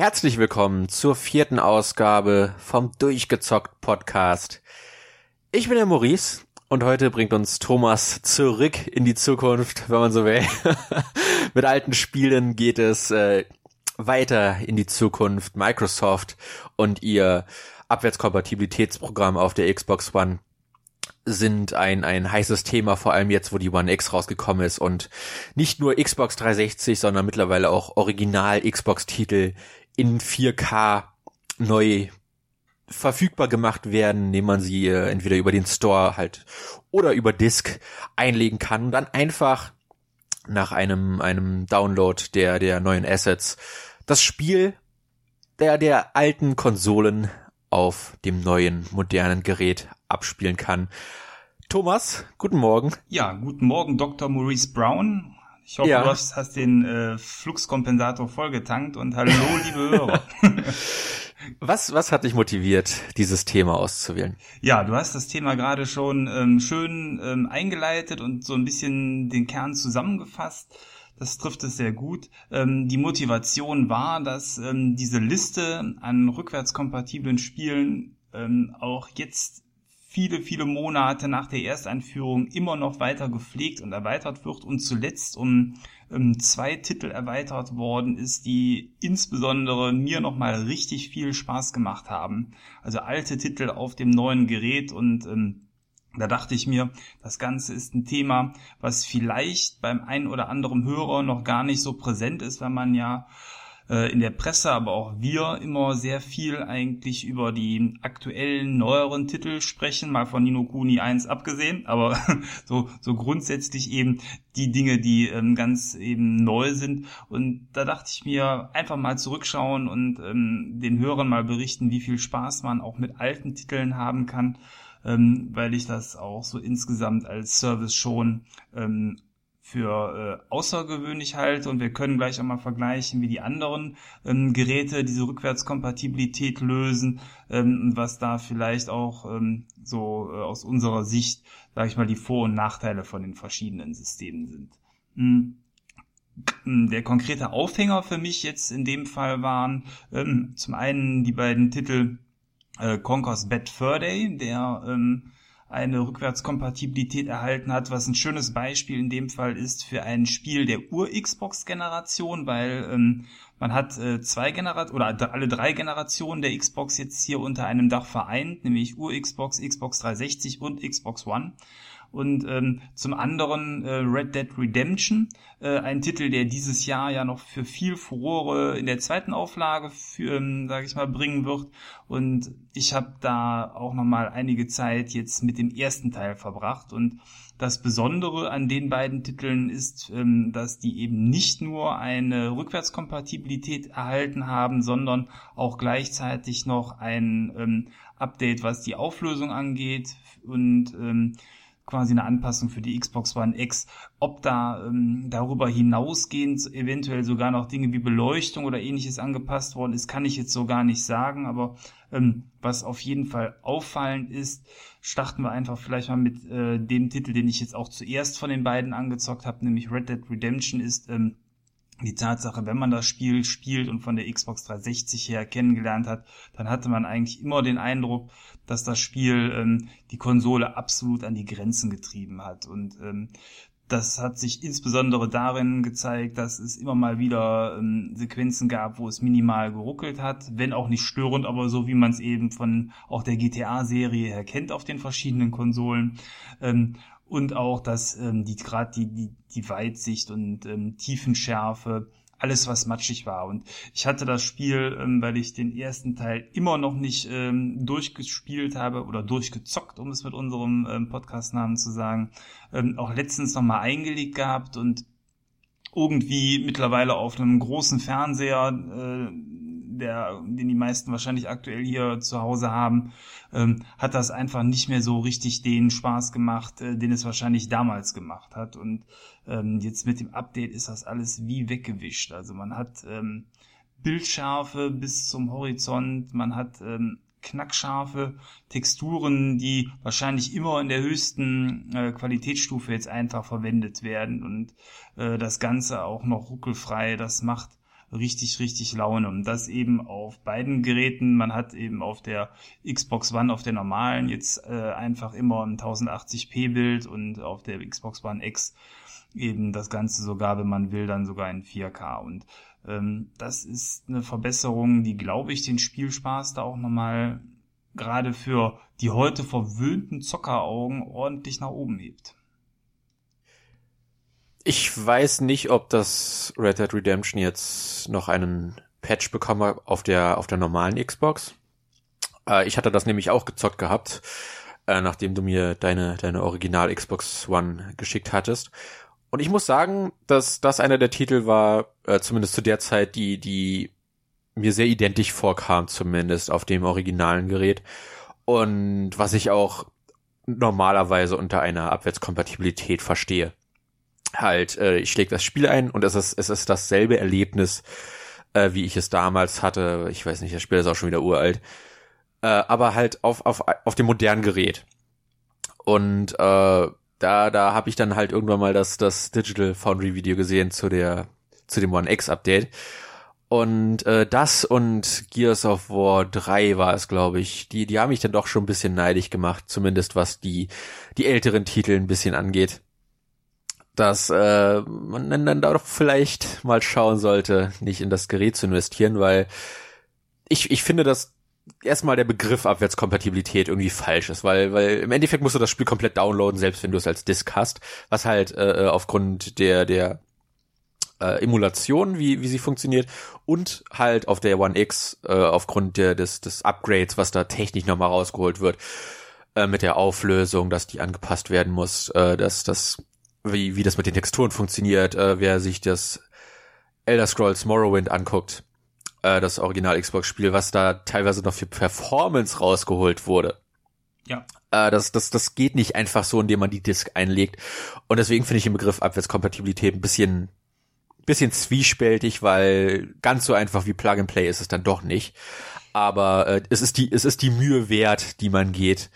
Herzlich willkommen zur vierten Ausgabe vom Durchgezockt Podcast. Ich bin der Maurice und heute bringt uns Thomas zurück in die Zukunft, wenn man so will. Mit alten Spielen geht es äh, weiter in die Zukunft. Microsoft und ihr Abwärtskompatibilitätsprogramm auf der Xbox One sind ein, ein heißes Thema, vor allem jetzt, wo die One X rausgekommen ist und nicht nur Xbox 360, sondern mittlerweile auch Original Xbox-Titel in 4K neu verfügbar gemacht werden, indem man sie äh, entweder über den Store halt oder über Disk einlegen kann und dann einfach nach einem, einem Download der, der neuen Assets das Spiel der, der alten Konsolen auf dem neuen modernen Gerät abspielen kann. Thomas, guten Morgen. Ja, guten Morgen, Dr. Maurice Brown. Ich hoffe, ja. du hast, hast den äh, Fluxkompensator vollgetankt und hallo, liebe Hörer. was, was hat dich motiviert, dieses Thema auszuwählen? Ja, du hast das Thema gerade schon ähm, schön ähm, eingeleitet und so ein bisschen den Kern zusammengefasst. Das trifft es sehr gut. Ähm, die Motivation war, dass ähm, diese Liste an rückwärtskompatiblen Spielen ähm, auch jetzt viele, viele Monate nach der Ersteinführung immer noch weiter gepflegt und erweitert wird und zuletzt um ähm, zwei Titel erweitert worden ist, die insbesondere mir nochmal richtig viel Spaß gemacht haben. Also alte Titel auf dem neuen Gerät und ähm, da dachte ich mir, das Ganze ist ein Thema, was vielleicht beim einen oder anderen Hörer noch gar nicht so präsent ist, wenn man ja äh, in der Presse, aber auch wir immer sehr viel eigentlich über die aktuellen, neueren Titel sprechen, mal von Nino Kuni 1 abgesehen, aber so, so grundsätzlich eben die Dinge, die ähm, ganz eben neu sind. Und da dachte ich mir, einfach mal zurückschauen und ähm, den Hörern mal berichten, wie viel Spaß man auch mit alten Titeln haben kann. Ähm, weil ich das auch so insgesamt als Service schon ähm, für äh, außergewöhnlich halte und wir können gleich einmal vergleichen, wie die anderen ähm, Geräte diese Rückwärtskompatibilität lösen ähm, was da vielleicht auch ähm, so äh, aus unserer Sicht, sage ich mal, die Vor- und Nachteile von den verschiedenen Systemen sind. Mhm. Der konkrete Aufhänger für mich jetzt in dem Fall waren ähm, zum einen die beiden Titel äh, Conquer's Bad Fur Day, der ähm, eine Rückwärtskompatibilität erhalten hat, was ein schönes Beispiel in dem Fall ist für ein Spiel der Ur-Xbox-Generation, weil ähm, man hat äh, zwei Generationen oder alle drei Generationen der Xbox jetzt hier unter einem Dach vereint, nämlich Ur-Xbox, Xbox 360 und Xbox One und ähm, zum anderen äh, Red Dead Redemption, äh, ein Titel, der dieses Jahr ja noch für viel Furore in der zweiten Auflage, für, ähm, sage ich mal, bringen wird. Und ich habe da auch noch mal einige Zeit jetzt mit dem ersten Teil verbracht und das Besondere an den beiden Titeln ist, ähm, dass die eben nicht nur eine Rückwärtskompatibilität erhalten haben, sondern auch gleichzeitig noch ein ähm, Update, was die Auflösung angeht und ähm, quasi eine Anpassung für die Xbox One X. Ob da ähm, darüber hinausgehend eventuell sogar noch Dinge wie Beleuchtung oder ähnliches angepasst worden ist, kann ich jetzt so gar nicht sagen. Aber ähm, was auf jeden Fall auffallend ist, starten wir einfach vielleicht mal mit äh, dem Titel, den ich jetzt auch zuerst von den beiden angezockt habe, nämlich Red Dead Redemption ist ähm, die Tatsache, wenn man das Spiel spielt und von der Xbox 360 her kennengelernt hat, dann hatte man eigentlich immer den Eindruck, dass das Spiel ähm, die Konsole absolut an die Grenzen getrieben hat. Und ähm, das hat sich insbesondere darin gezeigt, dass es immer mal wieder ähm, Sequenzen gab, wo es minimal geruckelt hat, wenn auch nicht störend, aber so wie man es eben von auch der GTA-Serie her kennt auf den verschiedenen Konsolen. Ähm, und auch, dass ähm, die gerade die, die, die Weitsicht und ähm, Tiefenschärfe, alles was matschig war. Und ich hatte das Spiel, ähm, weil ich den ersten Teil immer noch nicht ähm, durchgespielt habe oder durchgezockt, um es mit unserem ähm, Podcastnamen zu sagen, ähm, auch letztens nochmal eingelegt gehabt und irgendwie mittlerweile auf einem großen Fernseher äh, der, den die meisten wahrscheinlich aktuell hier zu Hause haben, ähm, hat das einfach nicht mehr so richtig den Spaß gemacht, äh, den es wahrscheinlich damals gemacht hat. Und ähm, jetzt mit dem Update ist das alles wie weggewischt. Also man hat ähm, Bildschärfe bis zum Horizont, man hat ähm, knackscharfe Texturen, die wahrscheinlich immer in der höchsten äh, Qualitätsstufe jetzt einfach verwendet werden und äh, das Ganze auch noch ruckelfrei. Das macht richtig, richtig Laune. Und das eben auf beiden Geräten. Man hat eben auf der Xbox One, auf der normalen, jetzt äh, einfach immer ein 1080p Bild und auf der Xbox One X eben das Ganze sogar, wenn man will, dann sogar in 4K. Und ähm, das ist eine Verbesserung, die, glaube ich, den Spielspaß da auch nochmal gerade für die heute verwöhnten Zockeraugen ordentlich nach oben hebt. Ich weiß nicht, ob das Red Dead Redemption jetzt noch einen Patch bekomme auf der auf der normalen Xbox. Äh, ich hatte das nämlich auch gezockt gehabt, äh, nachdem du mir deine deine Original Xbox One geschickt hattest. Und ich muss sagen, dass das einer der Titel war, äh, zumindest zu der Zeit, die die mir sehr identisch vorkam, zumindest auf dem originalen Gerät. Und was ich auch normalerweise unter einer Abwärtskompatibilität verstehe. Halt, äh, ich schläge das Spiel ein und es ist, es ist dasselbe Erlebnis, äh, wie ich es damals hatte. Ich weiß nicht, das Spiel ist auch schon wieder uralt. Äh, aber halt auf, auf, auf dem modernen Gerät. Und äh, da, da habe ich dann halt irgendwann mal das, das Digital Foundry Video gesehen zu der, zu dem One X Update. Und äh, das und Gears of War 3 war es, glaube ich. Die, die haben mich dann doch schon ein bisschen neidig gemacht, zumindest was die, die älteren Titel ein bisschen angeht. Dass äh, man dann, dann doch vielleicht mal schauen sollte, nicht in das Gerät zu investieren, weil ich, ich finde, dass erstmal der Begriff Abwärtskompatibilität irgendwie falsch ist, weil, weil im Endeffekt musst du das Spiel komplett downloaden, selbst wenn du es als Disk hast, was halt äh, aufgrund der, der äh, Emulation, wie, wie sie funktioniert, und halt auf der One X äh, aufgrund der, des, des Upgrades, was da technisch nochmal rausgeholt wird, äh, mit der Auflösung, dass die angepasst werden muss, äh, dass das, wie, wie das mit den Texturen funktioniert, äh, wer sich das Elder Scrolls Morrowind anguckt, äh, das Original Xbox-Spiel, was da teilweise noch für Performance rausgeholt wurde. Ja. Äh, das, das, das geht nicht einfach so, indem man die Disk einlegt. Und deswegen finde ich den Begriff Abwärtskompatibilität ein bisschen bisschen zwiespältig, weil ganz so einfach wie Plug and Play ist es dann doch nicht. Aber äh, es ist die es ist die Mühe wert, die man geht,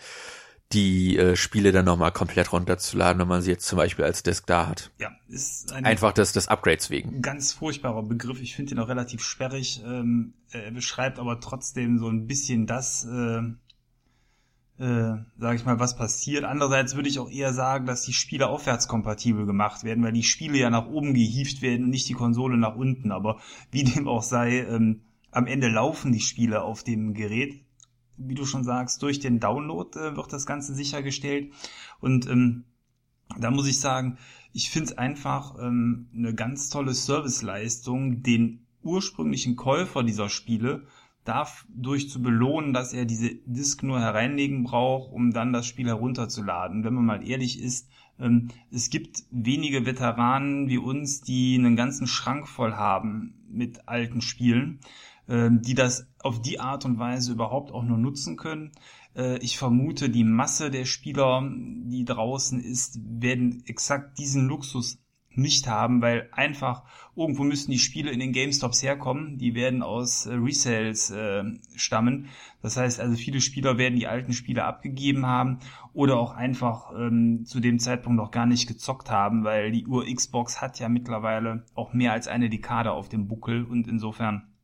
die äh, Spiele dann nochmal komplett runterzuladen, wenn man sie jetzt zum Beispiel als Disk da hat. Ja, ist ein einfach des, des Upgrades wegen. Ganz furchtbarer Begriff. Ich finde ihn auch relativ sperrig. Ähm, er beschreibt aber trotzdem so ein bisschen das, äh, äh, sage ich mal, was passiert. Andererseits würde ich auch eher sagen, dass die Spiele aufwärtskompatibel gemacht werden, weil die Spiele ja nach oben gehievt werden und nicht die Konsole nach unten. Aber wie dem auch sei, ähm, am Ende laufen die Spiele auf dem Gerät. Wie du schon sagst, durch den Download äh, wird das Ganze sichergestellt. Und ähm, da muss ich sagen, ich finde es einfach ähm, eine ganz tolle Serviceleistung, den ursprünglichen Käufer dieser Spiele dadurch zu belohnen, dass er diese Disk nur hereinlegen braucht, um dann das Spiel herunterzuladen. Wenn man mal ehrlich ist, ähm, es gibt wenige Veteranen wie uns, die einen ganzen Schrank voll haben mit alten Spielen, die das auf die Art und Weise überhaupt auch nur nutzen können. Äh, ich vermute, die Masse der Spieler, die draußen ist, werden exakt diesen Luxus nicht haben, weil einfach irgendwo müssen die Spiele in den GameStops herkommen. Die werden aus äh, Resales äh, stammen. Das heißt also, viele Spieler werden die alten Spiele abgegeben haben oder auch einfach ähm, zu dem Zeitpunkt noch gar nicht gezockt haben, weil die Uhr Xbox hat ja mittlerweile auch mehr als eine Dekade auf dem Buckel und insofern ähm,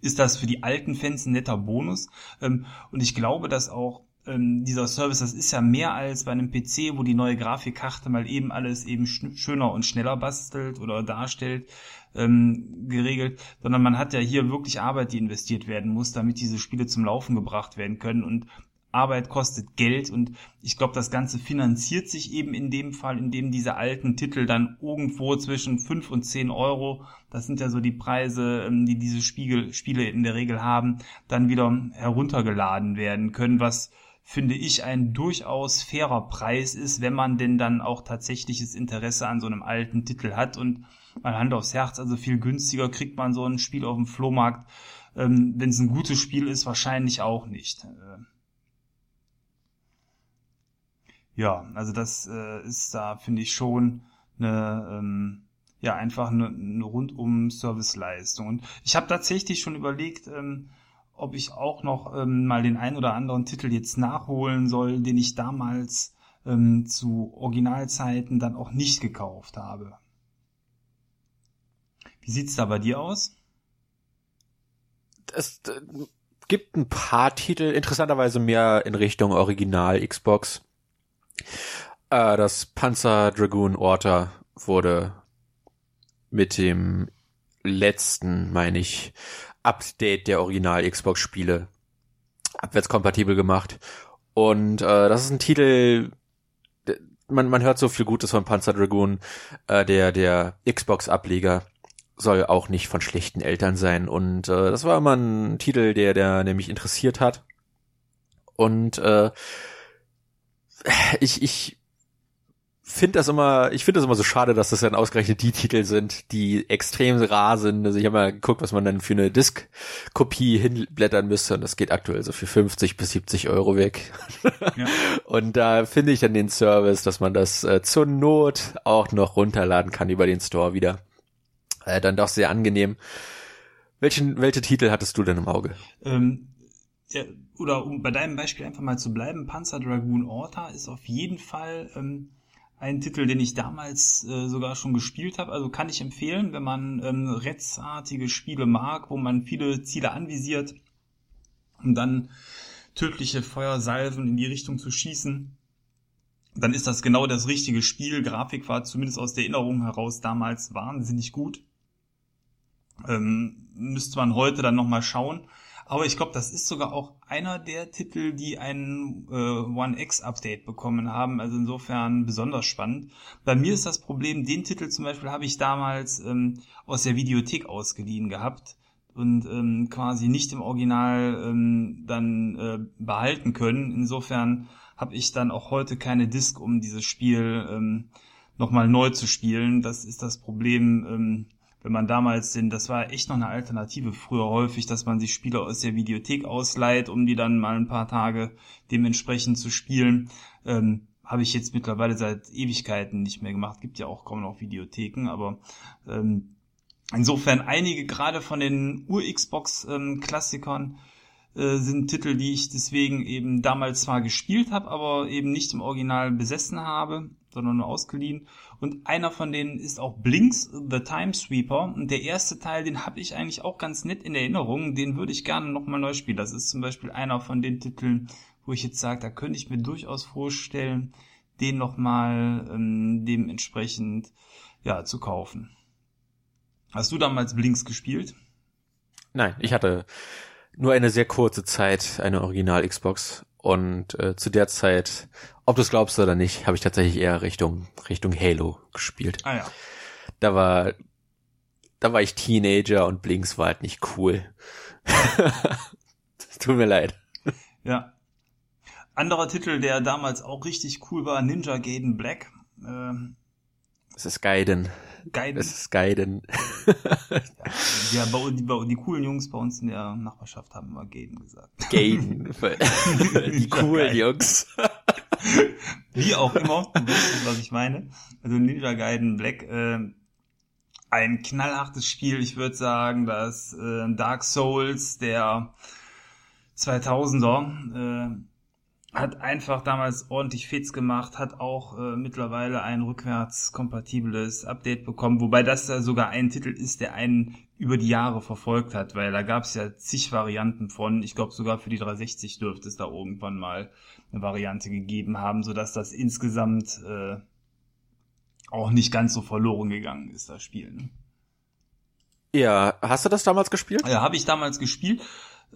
ist das für die alten Fans ein netter Bonus. Ähm, und ich glaube, dass auch ähm, dieser Service, das ist ja mehr als bei einem PC, wo die neue Grafikkarte mal eben alles eben schöner und schneller bastelt oder darstellt, ähm, geregelt, sondern man hat ja hier wirklich Arbeit, die investiert werden muss, damit diese Spiele zum Laufen gebracht werden können und Arbeit kostet Geld und ich glaube, das Ganze finanziert sich eben in dem Fall, indem diese alten Titel dann irgendwo zwischen fünf und zehn Euro, das sind ja so die Preise, ähm, die diese Spiegel, Spiele in der Regel haben, dann wieder heruntergeladen werden können, was finde ich, ein durchaus fairer Preis ist, wenn man denn dann auch tatsächliches Interesse an so einem alten Titel hat und mal Hand aufs Herz, also viel günstiger kriegt man so ein Spiel auf dem Flohmarkt, ähm, wenn es ein gutes Spiel ist, wahrscheinlich auch nicht. Äh, ja, also das äh, ist da, finde ich, schon eine, ähm, ja, einfach eine, eine rundum Serviceleistung. Und ich habe tatsächlich schon überlegt, ähm, ob ich auch noch ähm, mal den ein oder anderen Titel jetzt nachholen soll, den ich damals ähm, zu Originalzeiten dann auch nicht gekauft habe. Wie sieht's da bei dir aus? Es äh, gibt ein paar Titel, interessanterweise mehr in Richtung Original Xbox. Äh, das Panzer Dragoon Orta wurde mit dem letzten, meine ich, Update der Original Xbox Spiele abwärtskompatibel gemacht. Und äh, das ist ein Titel, man, man hört so viel Gutes von Panzer Dragoon, äh, der, der Xbox-Ableger soll auch nicht von schlechten Eltern sein. Und äh, das war immer ein Titel, der, der, der mich interessiert hat. Und äh, ich, ich finde das immer, ich finde das immer so schade, dass das dann ausgerechnet die Titel sind, die extrem rar sind. Also ich habe mal geguckt, was man dann für eine Disk-Kopie hinblättern müsste und das geht aktuell so für 50 bis 70 Euro weg. Ja. und da finde ich dann den Service, dass man das äh, zur Not auch noch runterladen kann über den Store wieder. Äh, dann doch sehr angenehm. Welchen, welche Titel hattest du denn im Auge? Ähm, ja, oder um bei deinem Beispiel einfach mal zu bleiben, Panzer Dragoon Orta ist auf jeden Fall ähm, ein Titel, den ich damals äh, sogar schon gespielt habe. Also kann ich empfehlen, wenn man ähm, retzartige Spiele mag, wo man viele Ziele anvisiert und dann tödliche Feuersalven in die Richtung zu schießen, dann ist das genau das richtige Spiel. Grafik war zumindest aus der Erinnerung heraus damals wahnsinnig gut. Ähm, müsste man heute dann nochmal schauen. Aber ich glaube, das ist sogar auch einer der Titel, die ein äh, One X Update bekommen haben. Also insofern besonders spannend. Bei mir ist das Problem, den Titel zum Beispiel habe ich damals ähm, aus der Videothek ausgeliehen gehabt und ähm, quasi nicht im Original ähm, dann äh, behalten können. Insofern habe ich dann auch heute keine Disk, um dieses Spiel ähm, nochmal neu zu spielen. Das ist das Problem. Ähm, wenn man damals den, das war echt noch eine Alternative früher häufig, dass man sich Spiele aus der Videothek ausleiht, um die dann mal ein paar Tage dementsprechend zu spielen. Ähm, habe ich jetzt mittlerweile seit Ewigkeiten nicht mehr gemacht. Gibt ja auch kaum noch Videotheken, aber ähm, insofern einige gerade von den Ur-Xbox-Klassikern äh, sind Titel, die ich deswegen eben damals zwar gespielt habe, aber eben nicht im Original besessen habe sondern nur ausgeliehen. Und einer von denen ist auch Blinks, The Time Sweeper. Und der erste Teil, den habe ich eigentlich auch ganz nett in Erinnerung. Den würde ich gerne nochmal neu spielen. Das ist zum Beispiel einer von den Titeln, wo ich jetzt sage, da könnte ich mir durchaus vorstellen, den nochmal ähm, dementsprechend ja, zu kaufen. Hast du damals Blinks gespielt? Nein, ich hatte nur eine sehr kurze Zeit eine Original Xbox und äh, zu der Zeit, ob du es glaubst oder nicht, habe ich tatsächlich eher Richtung Richtung Halo gespielt. Ah ja. Da war da war ich Teenager und Blinks war halt nicht cool. Tut mir leid. Ja. Anderer Titel, der damals auch richtig cool war, Ninja Gaiden Black. Ähm, es ist Gaiden. Gaiden. Es ist Gaiden. ja, bei, die, bei, die coolen Jungs bei uns in der Nachbarschaft haben immer Gaiden gesagt. Gaiden. die coolen Jungs. Wie auch immer, du weißt, was ich meine. Also Ninja Gaiden Black, äh, ein knallhartes Spiel. Ich würde sagen, dass äh, Dark Souls der 2000er äh, hat einfach damals ordentlich Fits gemacht, hat auch äh, mittlerweile ein rückwärtskompatibles Update bekommen, wobei das ja sogar ein Titel ist, der einen über die Jahre verfolgt hat, weil da gab es ja zig Varianten von, ich glaube sogar für die 360 dürfte es da irgendwann mal eine Variante gegeben haben, sodass das insgesamt äh, auch nicht ganz so verloren gegangen ist, das Spiel. Ne? Ja, hast du das damals gespielt? Ja, habe ich damals gespielt.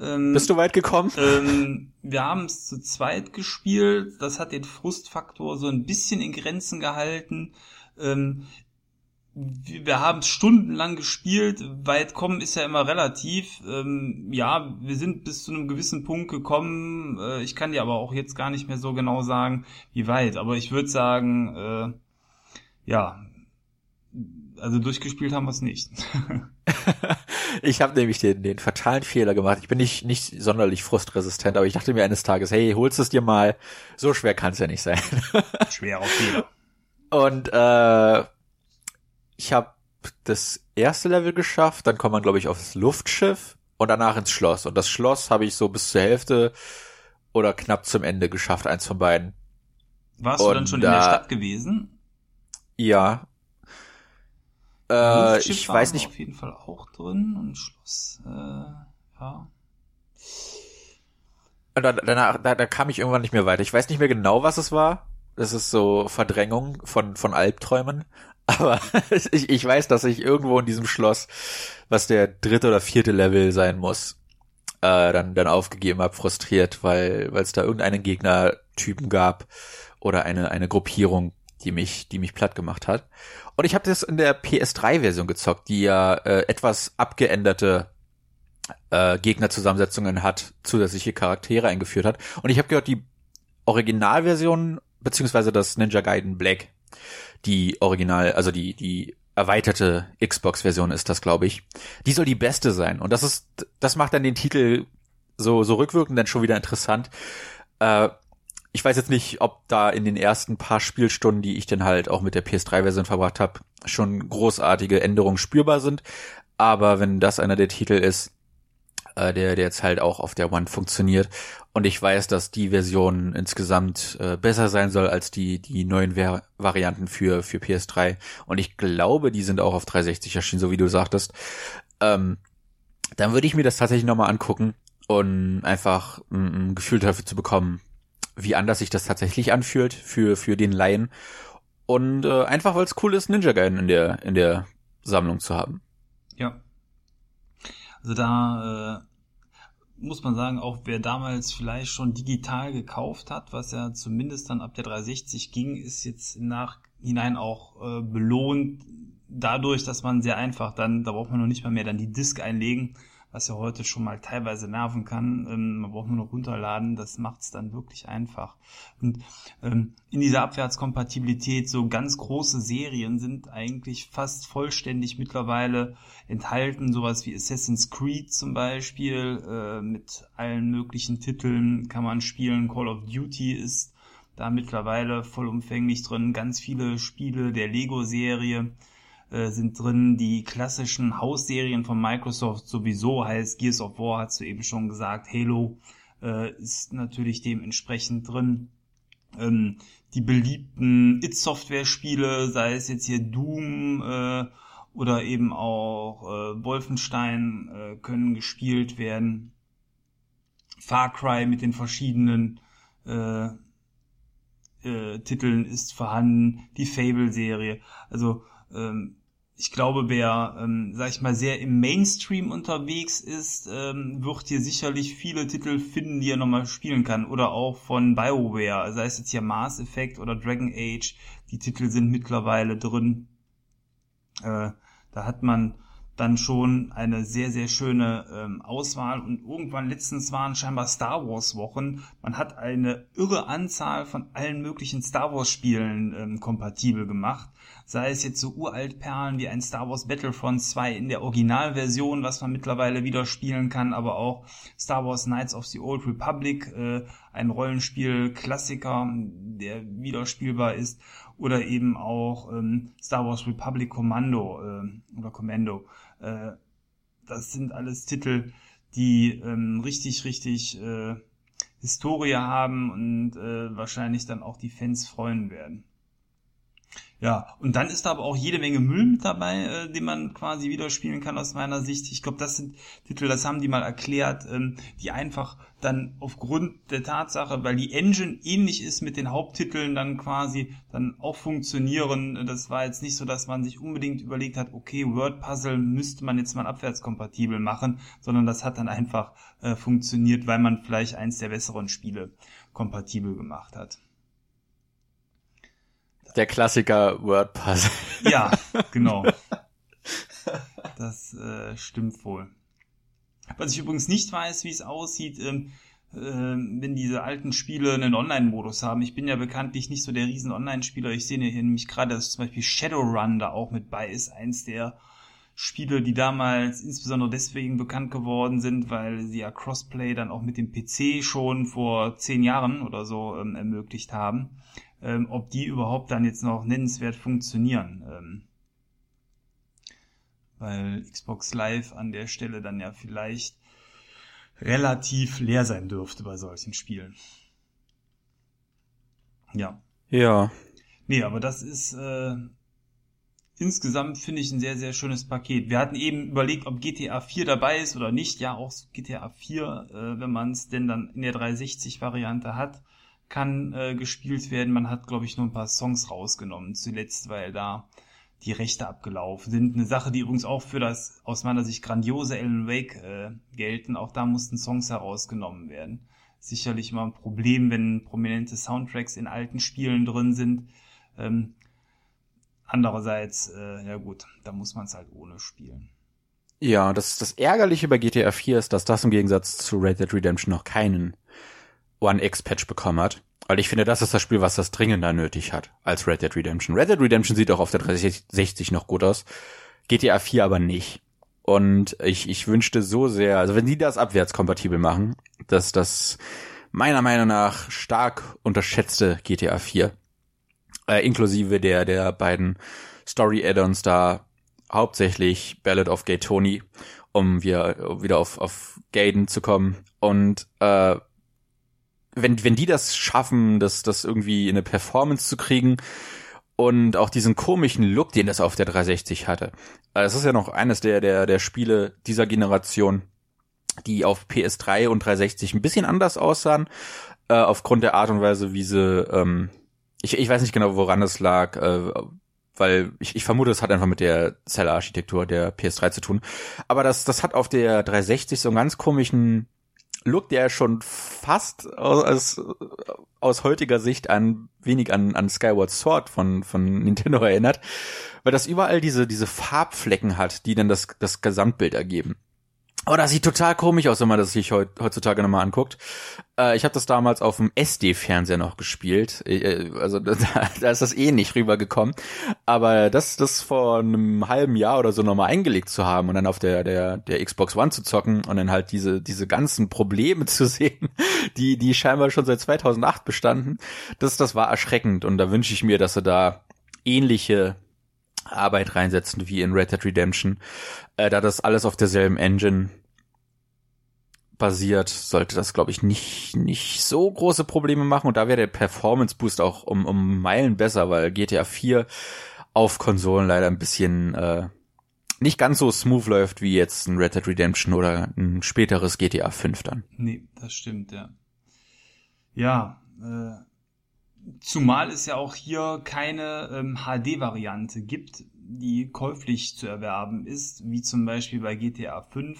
Ähm, Bist du weit gekommen? Ähm, wir haben es zu zweit gespielt. Das hat den Frustfaktor so ein bisschen in Grenzen gehalten. Ähm, wir haben es stundenlang gespielt. Weit kommen ist ja immer relativ. Ähm, ja, wir sind bis zu einem gewissen Punkt gekommen. Äh, ich kann dir aber auch jetzt gar nicht mehr so genau sagen, wie weit. Aber ich würde sagen, äh, ja, also durchgespielt haben wir es nicht. ich habe nämlich den, den fatalen Fehler gemacht. Ich bin nicht, nicht sonderlich frustresistent, aber ich dachte mir eines Tages, hey, holst es dir mal. So schwer kann es ja nicht sein. Schwerer Fehler. Und äh, ich habe das erste Level geschafft, dann kommt man, glaube ich, aufs Luftschiff und danach ins Schloss. Und das Schloss habe ich so bis zur Hälfte oder knapp zum Ende geschafft, eins von beiden. Warst und du dann schon da, in der Stadt gewesen? Ja, Äh, ich weiß nicht. Auf jeden Fall auch drin und Schloss, äh, ja. Da, danach, da, da kam ich irgendwann nicht mehr weiter. Ich weiß nicht mehr genau, was es war. Das ist so Verdrängung von, von Albträumen. Aber ich, ich weiß, dass ich irgendwo in diesem Schloss, was der dritte oder vierte Level sein muss, äh, dann, dann aufgegeben habe, frustriert, weil weil es da irgendeinen Gegnertypen gab oder eine, eine Gruppierung, die mich, die mich platt gemacht hat. Und ich habe das in der PS3-Version gezockt, die ja äh, etwas abgeänderte äh, Gegnerzusammensetzungen hat, zusätzliche Charaktere eingeführt hat. Und ich habe gehört, die Originalversion beziehungsweise das Ninja Gaiden Black, die Original, also die die erweiterte Xbox-Version ist das, glaube ich. Die soll die beste sein. Und das ist, das macht dann den Titel so so rückwirkend dann schon wieder interessant. Äh, ich weiß jetzt nicht, ob da in den ersten paar Spielstunden, die ich dann halt auch mit der PS3-Version verbracht habe, schon großartige Änderungen spürbar sind. Aber wenn das einer der Titel ist, äh, der, der jetzt halt auch auf der One funktioniert und ich weiß, dass die Version insgesamt äh, besser sein soll als die, die neuen Ver Varianten für, für PS3 und ich glaube, die sind auch auf 360 erschienen, so wie du sagtest, ähm, dann würde ich mir das tatsächlich nochmal angucken und einfach ein, ein Gefühl dafür zu bekommen, wie anders sich das tatsächlich anfühlt für, für den Laien. Und äh, einfach, weil es cool ist, Ninja Gaiden in der, in der Sammlung zu haben. Ja. Also da äh, muss man sagen, auch wer damals vielleicht schon digital gekauft hat, was ja zumindest dann ab der 360 ging, ist jetzt im Nachhinein auch äh, belohnt dadurch, dass man sehr einfach dann, da braucht man noch nicht mal mehr dann die Disk einlegen, was ja heute schon mal teilweise nerven kann. Ähm, man braucht nur noch runterladen, das macht es dann wirklich einfach. Und ähm, in dieser Abwärtskompatibilität so ganz große Serien sind eigentlich fast vollständig mittlerweile enthalten, sowas wie Assassin's Creed zum Beispiel, äh, mit allen möglichen Titeln kann man spielen. Call of Duty ist da mittlerweile vollumfänglich drin, ganz viele Spiele der Lego-Serie äh, sind drin. Die klassischen Hausserien von Microsoft sowieso heißt Gears of War, hast du eben schon gesagt. Halo äh, ist natürlich dementsprechend drin. Ähm, die beliebten It-Software-Spiele, sei es jetzt hier Doom äh, oder eben auch äh, Wolfenstein, äh, können gespielt werden. Far Cry mit den verschiedenen äh, äh, Titeln ist vorhanden, die Fable-Serie. Also ähm, ich glaube, wer, ähm, sag ich mal, sehr im Mainstream unterwegs ist, ähm, wird hier sicherlich viele Titel finden, die er nochmal spielen kann. Oder auch von BioWare, sei es jetzt hier Mass Effect oder Dragon Age. Die Titel sind mittlerweile drin. Äh, da hat man dann schon eine sehr, sehr schöne ähm, Auswahl. Und irgendwann letztens waren scheinbar Star Wars Wochen. Man hat eine irre Anzahl von allen möglichen Star Wars Spielen ähm, kompatibel gemacht. Sei es jetzt so Uraltperlen wie ein Star Wars Battlefront 2 in der Originalversion, was man mittlerweile wieder spielen kann, aber auch Star Wars Knights of the Old Republic, äh, ein Rollenspiel-Klassiker, der wieder spielbar ist oder eben auch ähm, Star Wars Republic Commando äh, oder Commando. Äh, das sind alles Titel, die ähm, richtig, richtig äh, Historie haben und äh, wahrscheinlich dann auch die Fans freuen werden. Ja, und dann ist da aber auch jede Menge Müll mit dabei, äh, den man quasi wieder spielen kann aus meiner Sicht. Ich glaube, das sind Titel, das haben die mal erklärt, ähm, die einfach dann aufgrund der Tatsache, weil die Engine ähnlich ist mit den Haupttiteln, dann quasi dann auch funktionieren. Das war jetzt nicht so, dass man sich unbedingt überlegt hat, okay, Word Puzzle müsste man jetzt mal abwärtskompatibel machen, sondern das hat dann einfach äh, funktioniert, weil man vielleicht eins der besseren Spiele kompatibel gemacht hat. Der Klassiker WordPuzzle. Ja, genau. Das äh, stimmt wohl. Was ich übrigens nicht weiß, wie es aussieht, ähm, äh, wenn diese alten Spiele einen Online-Modus haben. Ich bin ja bekanntlich nicht so der riesen Online-Spieler. Ich sehe hier nämlich gerade, dass zum Beispiel Shadowrun da auch mit bei ist. Eins der Spiele, die damals insbesondere deswegen bekannt geworden sind, weil sie ja Crossplay dann auch mit dem PC schon vor zehn Jahren oder so ähm, ermöglicht haben ähm, ob die überhaupt dann jetzt noch nennenswert funktionieren. Ähm, weil Xbox Live an der Stelle dann ja vielleicht relativ leer sein dürfte bei solchen Spielen. Ja. Ja. Nee, aber das ist äh, insgesamt finde ich ein sehr, sehr schönes Paket. Wir hatten eben überlegt, ob GTA 4 dabei ist oder nicht. Ja, auch GTA 4, äh, wenn man es denn dann in der 360-Variante hat, kann äh, gespielt werden. Man hat, glaube ich, nur ein paar Songs rausgenommen zuletzt, weil da die Rechte abgelaufen sind. Eine Sache, die übrigens auch für das aus meiner Sicht grandiose Alan Wake äh, gelten. Auch da mussten Songs herausgenommen werden. Sicherlich immer ein Problem, wenn prominente Soundtracks in alten Spielen drin sind. Ähm, andererseits, äh, ja gut, da muss man es halt ohne spielen. Ja, das, das Ärgerliche bei GTA 4 ist, dass das im Gegensatz zu Red Dead Redemption noch keinen One X-Patch bekommen hat. Weil ich finde, das ist das Spiel, was das dringender nötig hat als Red Dead Redemption. Red Dead Redemption sieht auch auf der 360 noch gut aus. GTA 4 aber nicht. Und ich, ich wünschte so sehr, also wenn die das abwärtskompatibel machen, dass das meiner Meinung nach stark unterschätzte GTA 4, äh, inklusive der, der beiden Story-Add-ons da, hauptsächlich Ballad of Gay Tony, um wieder, wieder auf, auf Gaiden zu kommen. Und äh, wenn, wenn die das schaffen, das, das irgendwie in eine Performance zu kriegen und auch diesen komischen Look, den das auf der 360 hatte. Es ist ja noch eines der, der, der Spiele dieser Generation, die auf PS3 und 360 ein bisschen anders aussahen, äh, aufgrund der Art und Weise, wie sie, ähm, ich, ich weiß nicht genau, woran es lag, äh, weil ich, ich vermute, es hat einfach mit der Zellarchitektur der PS3 zu tun. Aber das, das hat auf der 360 so einen ganz komischen Look, der schon fast aus, aus heutiger Sicht an wenig an, an Skyward Sword von, von Nintendo erinnert, weil das überall diese, diese Farbflecken hat, die dann das, das Gesamtbild ergeben. Oh, das sieht total komisch aus, wenn man das sich heutzutage nochmal anguckt. Äh, ich habe das damals auf dem SD-Fernseher noch gespielt. Äh, also da, ist das eh nicht rübergekommen. Aber das, das vor einem halben Jahr oder so nochmal eingelegt zu haben und dann auf der, der, der Xbox One zu zocken und dann halt diese, diese ganzen Probleme zu sehen, die, die scheinbar schon seit 2008 bestanden, das, das war erschreckend. Und da wünsche ich mir, dass sie da ähnliche Arbeit reinsetzen wie in Red Dead Redemption. Äh, da das alles auf derselben Engine basiert, sollte das, glaube ich, nicht, nicht so große Probleme machen. Und da wäre der Performance Boost auch um, um Meilen besser, weil GTA 4 auf Konsolen leider ein bisschen äh, nicht ganz so smooth läuft wie jetzt ein Red Dead Redemption oder ein späteres GTA 5 dann. Nee, das stimmt, ja. Ja, äh, Zumal es ja auch hier keine ähm, HD-Variante gibt, die käuflich zu erwerben ist, wie zum Beispiel bei GTA 5,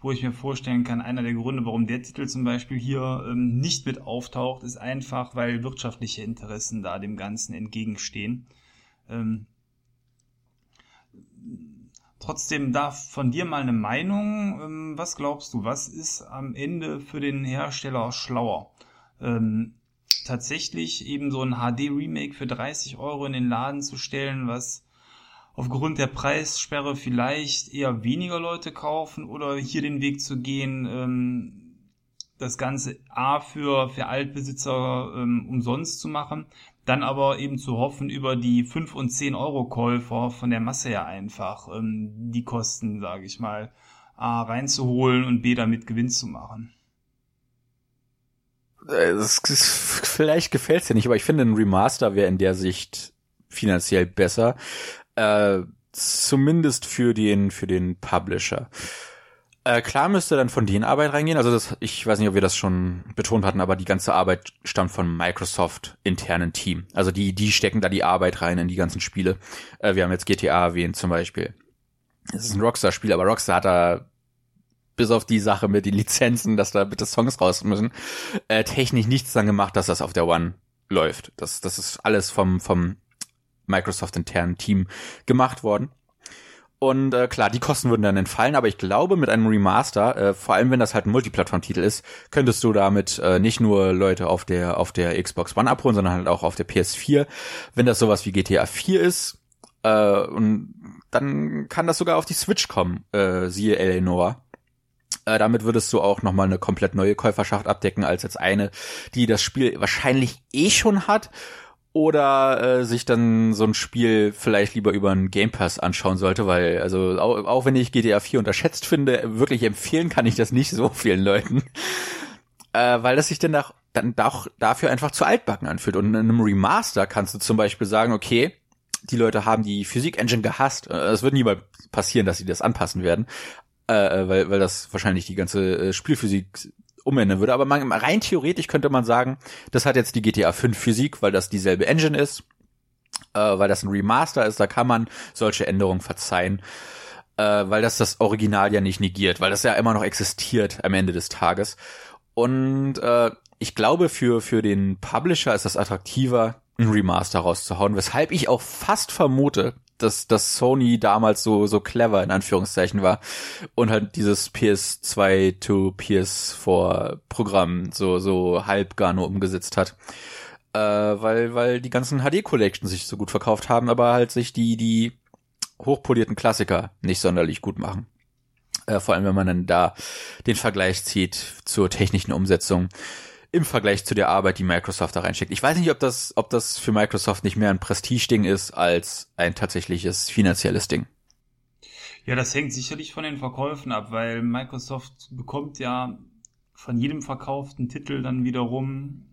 wo ich mir vorstellen kann, einer der Gründe, warum der Titel zum Beispiel hier ähm, nicht mit auftaucht, ist einfach, weil wirtschaftliche Interessen da dem Ganzen entgegenstehen. Ähm, trotzdem darf von dir mal eine Meinung. Ähm, was glaubst du, was ist am Ende für den Hersteller schlauer? Ähm, tatsächlich eben so ein HD-Remake für 30 Euro in den Laden zu stellen, was aufgrund der Preissperre vielleicht eher weniger Leute kaufen oder hier den Weg zu gehen, ähm, das Ganze A für, für Altbesitzer ähm, umsonst zu machen, dann aber eben zu hoffen, über die 5 und 10 Euro Käufer von der Masse her einfach ähm, die Kosten, sage ich mal, A reinzuholen und B damit Gewinn zu machen. Äh, das, das, vielleicht gefällt's dir nicht, aber ich finde, ein Remaster wäre in der Sicht finanziell besser. Äh, zumindest für den, für den Publisher. Äh, klar müsste dann von denen Arbeit reingehen. Also das, ich weiß nicht, ob wir das schon betont hatten, aber die ganze Arbeit stammt von Microsoft internen Team. Also die, die stecken da die Arbeit rein in die ganzen Spiele. Äh, wir haben jetzt GTA erwähnt zum Beispiel. Es ist ein Rockstar-Spiel, aber Rockstar hat da bis auf die Sache mit den Lizenzen, dass da bitte Songs raus müssen, äh, technisch nichts dann gemacht, dass das auf der One läuft. Das, das ist alles vom, vom Microsoft internen Team gemacht worden. Und äh, klar, die Kosten würden dann entfallen, aber ich glaube, mit einem Remaster, äh, vor allem wenn das halt ein Multiplattform-Titel ist, könntest du damit äh, nicht nur Leute auf der auf der Xbox One abholen, sondern halt auch auf der PS4. Wenn das sowas wie GTA 4 ist, äh, und dann kann das sogar auf die Switch kommen, äh, siehe Eleanor. Äh, damit würdest du auch nochmal eine komplett neue Käuferschaft abdecken, als jetzt eine, die das Spiel wahrscheinlich eh schon hat oder äh, sich dann so ein Spiel vielleicht lieber über einen Game Pass anschauen sollte, weil also auch, auch wenn ich GTA 4 unterschätzt finde, wirklich empfehlen kann ich das nicht so vielen Leuten, äh, weil das sich dann, auch, dann auch dafür einfach zu altbacken anfühlt. Und in einem Remaster kannst du zum Beispiel sagen, okay, die Leute haben die Physik-Engine gehasst. Äh, es wird niemals passieren, dass sie das anpassen werden, äh, äh, weil, weil das wahrscheinlich die ganze äh, Spielphysik umändern würde. Aber man, rein theoretisch könnte man sagen, das hat jetzt die GTA 5 Physik, weil das dieselbe Engine ist, äh, weil das ein Remaster ist, da kann man solche Änderungen verzeihen, äh, weil das das Original ja nicht negiert, weil das ja immer noch existiert am Ende des Tages. Und äh, ich glaube, für, für den Publisher ist das attraktiver, ein Remaster rauszuhauen, weshalb ich auch fast vermute, dass, dass Sony damals so, so clever in Anführungszeichen war und halt dieses PS2 to PS4 Programm so, so halb gar nur umgesetzt hat. Äh, weil, weil die ganzen HD Collections sich so gut verkauft haben, aber halt sich die, die hochpolierten Klassiker nicht sonderlich gut machen. Äh, vor allem, wenn man dann da den Vergleich zieht zur technischen Umsetzung im Vergleich zu der Arbeit, die Microsoft da reinsteckt. Ich weiß nicht, ob das, ob das für Microsoft nicht mehr ein Prestigeding ist als ein tatsächliches finanzielles Ding. Ja, das hängt sicherlich von den Verkäufen ab, weil Microsoft bekommt ja von jedem verkauften Titel dann wiederum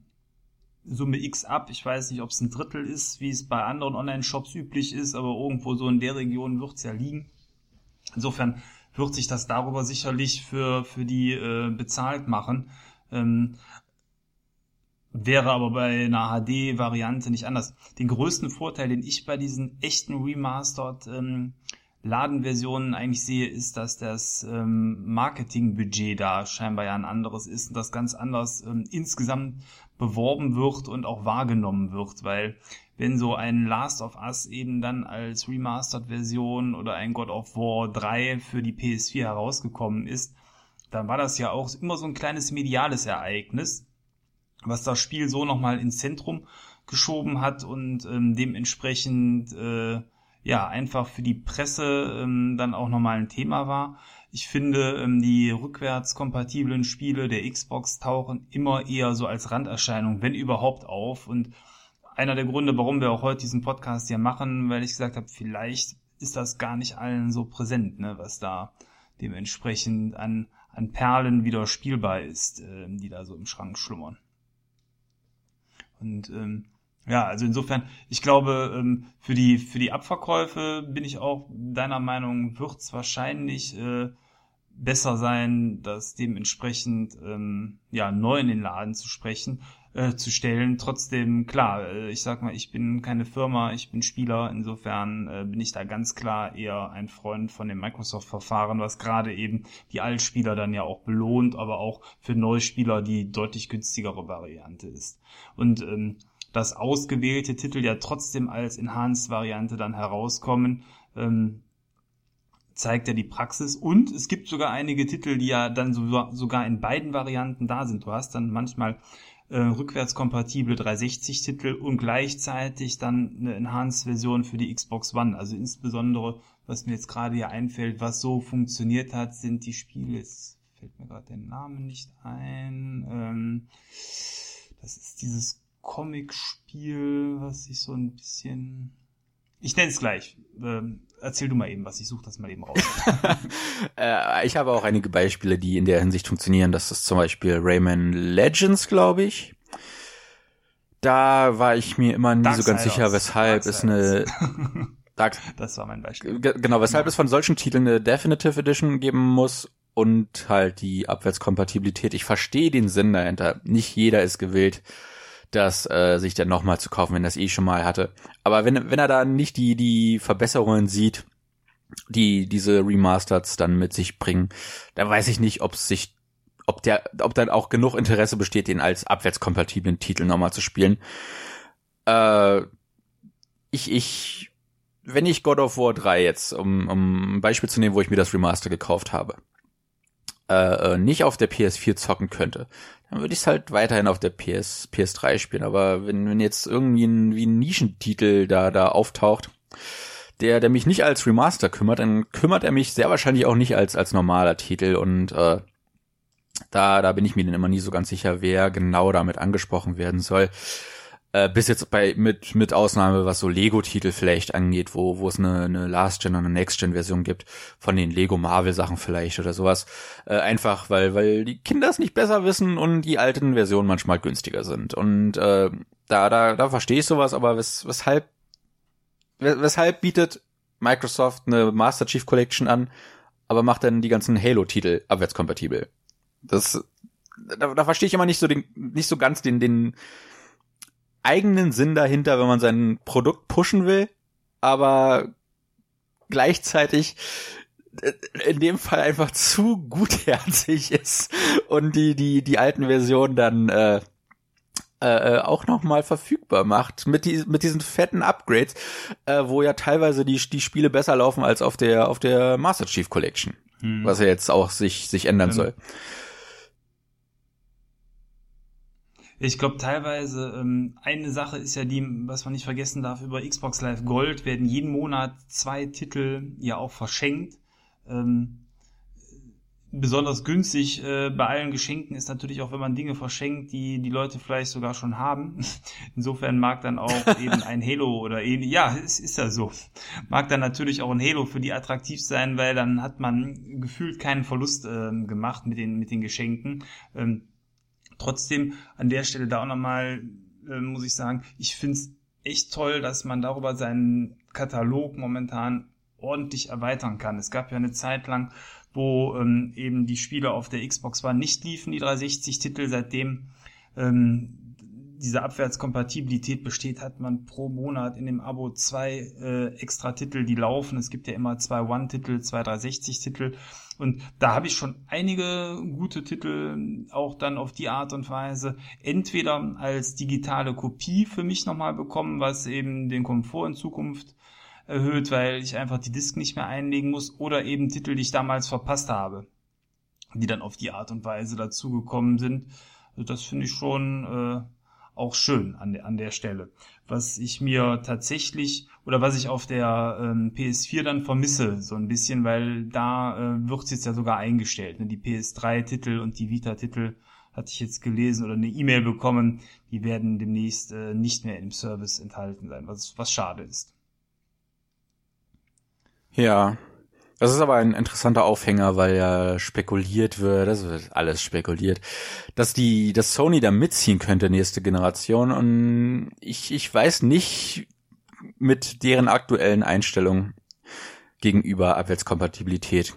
Summe X ab. Ich weiß nicht, ob es ein Drittel ist, wie es bei anderen Online-Shops üblich ist, aber irgendwo so in der Region wird es ja liegen. Insofern wird sich das darüber sicherlich für, für die äh, bezahlt machen. Ähm, Wäre aber bei einer HD-Variante nicht anders. Den größten Vorteil, den ich bei diesen echten Remastered ähm, Ladenversionen eigentlich sehe, ist, dass das ähm, Marketingbudget da scheinbar ja ein anderes ist und das ganz anders ähm, insgesamt beworben wird und auch wahrgenommen wird, weil wenn so ein Last of Us eben dann als Remastered-Version oder ein God of War 3 für die PS4 herausgekommen ist, dann war das ja auch immer so ein kleines mediales Ereignis was das Spiel so nochmal ins Zentrum geschoben hat und ähm, dementsprechend äh, ja einfach für die Presse ähm, dann auch nochmal ein Thema war. Ich finde, ähm, die rückwärtskompatiblen Spiele der Xbox tauchen immer eher so als Randerscheinung, wenn überhaupt, auf. Und einer der Gründe, warum wir auch heute diesen Podcast hier machen, weil ich gesagt habe, vielleicht ist das gar nicht allen so präsent, ne, was da dementsprechend an, an Perlen wieder spielbar ist, äh, die da so im Schrank schlummern. Und ähm, ja, also insofern, ich glaube, ähm, für die für die Abverkäufe bin ich auch deiner Meinung, wird es wahrscheinlich äh, besser sein, das dementsprechend ähm, ja neu in den Laden zu sprechen, äh, zu stellen. Trotzdem klar, äh, ich sag mal, ich bin keine Firma, ich bin Spieler. Insofern äh, bin ich da ganz klar eher ein Freund von dem Microsoft-Verfahren, was gerade eben die Altspieler dann ja auch belohnt, aber auch für Neuspieler die deutlich günstigere Variante ist. Und ähm, dass ausgewählte Titel ja trotzdem als Enhanced-Variante dann herauskommen, ähm, zeigt ja die Praxis. Und es gibt sogar einige Titel, die ja dann sogar in beiden Varianten da sind. Du hast dann manchmal äh, rückwärtskompatible 360-Titel und gleichzeitig dann eine Enhanced-Version für die Xbox One. Also insbesondere, was mir jetzt gerade hier einfällt, was so funktioniert hat, sind die Spiele, jetzt fällt mir gerade der Name nicht ein. Ähm, das ist dieses Comic-Spiel, was ich so ein bisschen ich nenne es gleich. Ähm, erzähl du mal eben was, ich suche das mal eben raus. äh, ich habe auch einige Beispiele, die in der Hinsicht funktionieren. Das ist zum Beispiel Rayman Legends, glaube ich. Da war ich mir immer nie Dark so ganz sicher, weshalb es eine Dark Das war mein Beispiel. Genau, weshalb ja. es von solchen Titeln eine Definitive Edition geben muss und halt die Abwärtskompatibilität. Ich verstehe den Sinn dahinter. Nicht jeder ist gewillt, das äh, sich dann nochmal zu kaufen, wenn das eh schon mal hatte. Aber wenn, wenn er da nicht die, die Verbesserungen sieht, die diese Remasters dann mit sich bringen, dann weiß ich nicht, ob sich, ob der, ob dann auch genug Interesse besteht, den als abwärtskompatiblen Titel nochmal zu spielen. Äh, ich, ich, wenn ich God of War 3 jetzt, um, um ein Beispiel zu nehmen, wo ich mir das Remaster gekauft habe, äh, äh nicht auf der PS4 zocken könnte, dann würde ich es halt weiterhin auf der PS, PS3 spielen. Aber wenn, wenn jetzt irgendwie ein, wie ein Nischentitel da, da auftaucht, der, der mich nicht als Remaster kümmert, dann kümmert er mich sehr wahrscheinlich auch nicht als, als normaler Titel und äh, da, da bin ich mir dann immer nie so ganz sicher, wer genau damit angesprochen werden soll. Äh, bis jetzt bei mit mit Ausnahme was so Lego-Titel vielleicht angeht, wo wo es eine, eine Last-Gen und eine Next-Gen-Version gibt von den Lego Marvel-Sachen vielleicht oder sowas. Äh, einfach weil weil die Kinder es nicht besser wissen und die alten Versionen manchmal günstiger sind. Und äh, da da da verstehe ich sowas, aber wes, weshalb weshalb bietet Microsoft eine Master Chief Collection an, aber macht dann die ganzen Halo-Titel abwärtskompatibel? Das, da, da verstehe ich immer nicht so den, nicht so ganz den, den eigenen Sinn dahinter, wenn man sein Produkt pushen will, aber gleichzeitig äh, in dem Fall einfach zu gutherzig ist und die die die alten Versionen dann äh, äh, auch noch mal verfügbar macht mit die, mit diesen fetten Upgrades, äh, wo ja teilweise die die Spiele besser laufen als auf der auf der Master Chief Collection, hm. was ja jetzt auch sich sich ändern hm. soll. Ich glaube teilweise, ähm, eine Sache ist ja die, was man nicht vergessen darf, über Xbox Live Gold werden jeden Monat zwei Titel ja auch verschenkt. Ähm, besonders günstig äh, bei allen Geschenken ist natürlich auch, wenn man Dinge verschenkt, die die Leute vielleicht sogar schon haben. Insofern mag dann auch eben ein Halo oder ähnlich, ja, es ist ja so, mag dann natürlich auch ein Halo für die attraktiv sein, weil dann hat man gefühlt keinen Verlust äh, gemacht mit den, mit den Geschenken. Ähm, Trotzdem an der Stelle da auch nochmal, äh, muss ich sagen, ich finde es echt toll, dass man darüber seinen Katalog momentan ordentlich erweitern kann. Es gab ja eine Zeit lang, wo ähm, eben die Spiele auf der Xbox One nicht liefen, die 360-Titel. Seitdem ähm, diese Abwärtskompatibilität besteht, hat man pro Monat in dem Abo zwei äh, extra Titel, die laufen. Es gibt ja immer zwei One-Titel, zwei 360-Titel. Und da habe ich schon einige gute Titel auch dann auf die Art und Weise entweder als digitale Kopie für mich nochmal bekommen, was eben den Komfort in Zukunft erhöht, weil ich einfach die Disk nicht mehr einlegen muss, oder eben Titel, die ich damals verpasst habe, die dann auf die Art und Weise dazugekommen sind. Also das finde ich schon äh, auch schön an der, an der Stelle. Was ich mir tatsächlich oder was ich auf der ähm, PS4 dann vermisse, so ein bisschen, weil da äh, wird jetzt ja sogar eingestellt. Ne? Die PS3-Titel und die Vita-Titel hatte ich jetzt gelesen oder eine E-Mail bekommen, die werden demnächst äh, nicht mehr im Service enthalten sein, was, was schade ist. Ja, das ist aber ein interessanter Aufhänger, weil ja spekuliert wird, das wird alles spekuliert, dass die, dass Sony da mitziehen könnte nächste Generation und ich, ich weiß nicht mit deren aktuellen Einstellungen gegenüber Abwärtskompatibilität.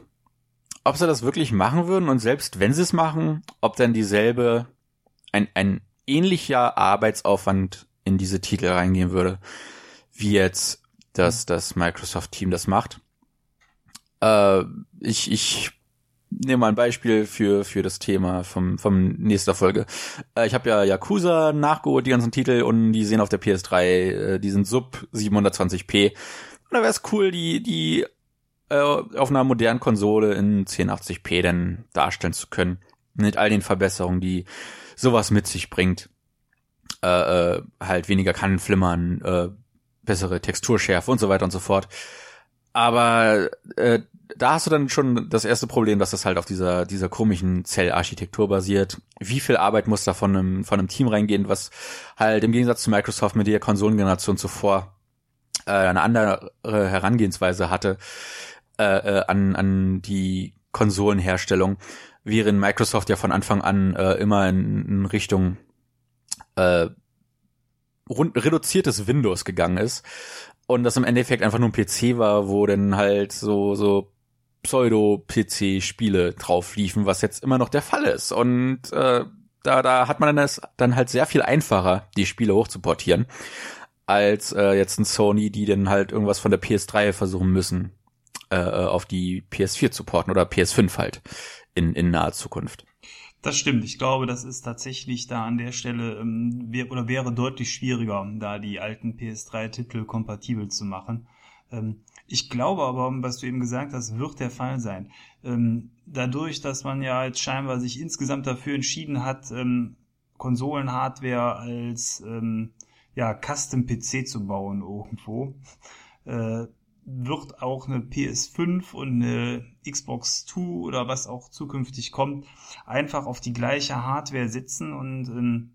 Ob sie das wirklich machen würden und selbst wenn sie es machen, ob dann dieselbe, ein, ein ähnlicher Arbeitsaufwand in diese Titel reingehen würde, wie jetzt das, das Microsoft-Team das macht. Äh, ich, ich nehme mal ein Beispiel für, für das Thema vom, vom nächster Folge. Äh, ich habe ja Yakuza nachgeholt, die ganzen Titel, und die sehen auf der PS3, äh, die sind sub 720p. Und da wäre es cool, die, die äh, auf einer modernen Konsole in 1080p dann darstellen zu können. Mit all den Verbesserungen, die sowas mit sich bringt. Äh, äh, halt weniger Kannenflimmern, äh, bessere Texturschärfe und so weiter und so fort. Aber äh, da hast du dann schon das erste Problem, dass das halt auf dieser, dieser komischen Zellarchitektur basiert. Wie viel Arbeit muss da von einem, von einem Team reingehen, was halt im Gegensatz zu Microsoft mit der Konsolengeneration zuvor äh, eine andere Herangehensweise hatte äh, äh, an, an die Konsolenherstellung, während Microsoft ja von Anfang an äh, immer in, in Richtung äh, reduziertes Windows gegangen ist und das im Endeffekt einfach nur ein PC war, wo dann halt so so Pseudo-PC-Spiele drauf liefen, was jetzt immer noch der Fall ist. Und äh, da, da hat man es dann halt sehr viel einfacher, die Spiele hochzuportieren, als äh, jetzt ein Sony, die dann halt irgendwas von der PS3 versuchen müssen, äh, auf die PS4 zu porten oder PS5 halt in, in naher Zukunft. Das stimmt. Ich glaube, das ist tatsächlich da an der Stelle ähm, wär, oder wäre deutlich schwieriger, da die alten PS3-Titel kompatibel zu machen. Ähm, ich glaube aber, was du eben gesagt hast, wird der Fall sein. Ähm, dadurch, dass man ja jetzt scheinbar sich insgesamt dafür entschieden hat, ähm, Konsolenhardware als ähm, ja, Custom-PC zu bauen irgendwo, äh, wird auch eine PS5 und eine Xbox 2 oder was auch zukünftig kommt, einfach auf die gleiche Hardware sitzen und ähm,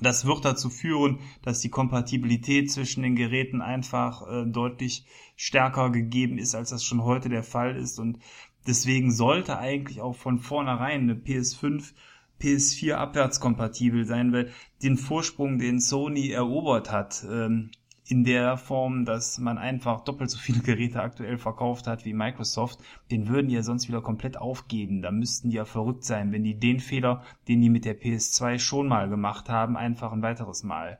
das wird dazu führen, dass die Kompatibilität zwischen den Geräten einfach äh, deutlich stärker gegeben ist, als das schon heute der Fall ist. Und deswegen sollte eigentlich auch von vornherein eine PS5 PS4 abwärtskompatibel sein, weil den Vorsprung, den Sony erobert hat, ähm, in der Form, dass man einfach doppelt so viele Geräte aktuell verkauft hat wie Microsoft, den würden die ja sonst wieder komplett aufgeben. Da müssten die ja verrückt sein, wenn die den Fehler, den die mit der PS2 schon mal gemacht haben, einfach ein weiteres Mal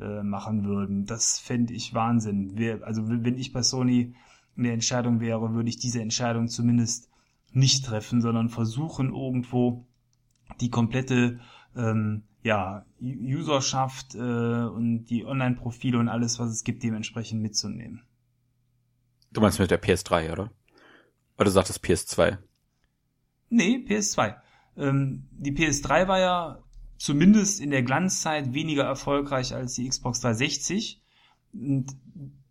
äh, machen würden. Das fände ich Wahnsinn. also wenn ich bei Sony in der Entscheidung wäre, würde ich diese Entscheidung zumindest nicht treffen, sondern versuchen irgendwo die komplette ähm, ja, Userschaft äh, und die Online-Profile und alles, was es gibt, dementsprechend mitzunehmen. Du meinst mit der PS3, oder? Oder du sagtest PS2? Nee, PS2. Ähm, die PS3 war ja zumindest in der Glanzzeit weniger erfolgreich als die Xbox 360. Und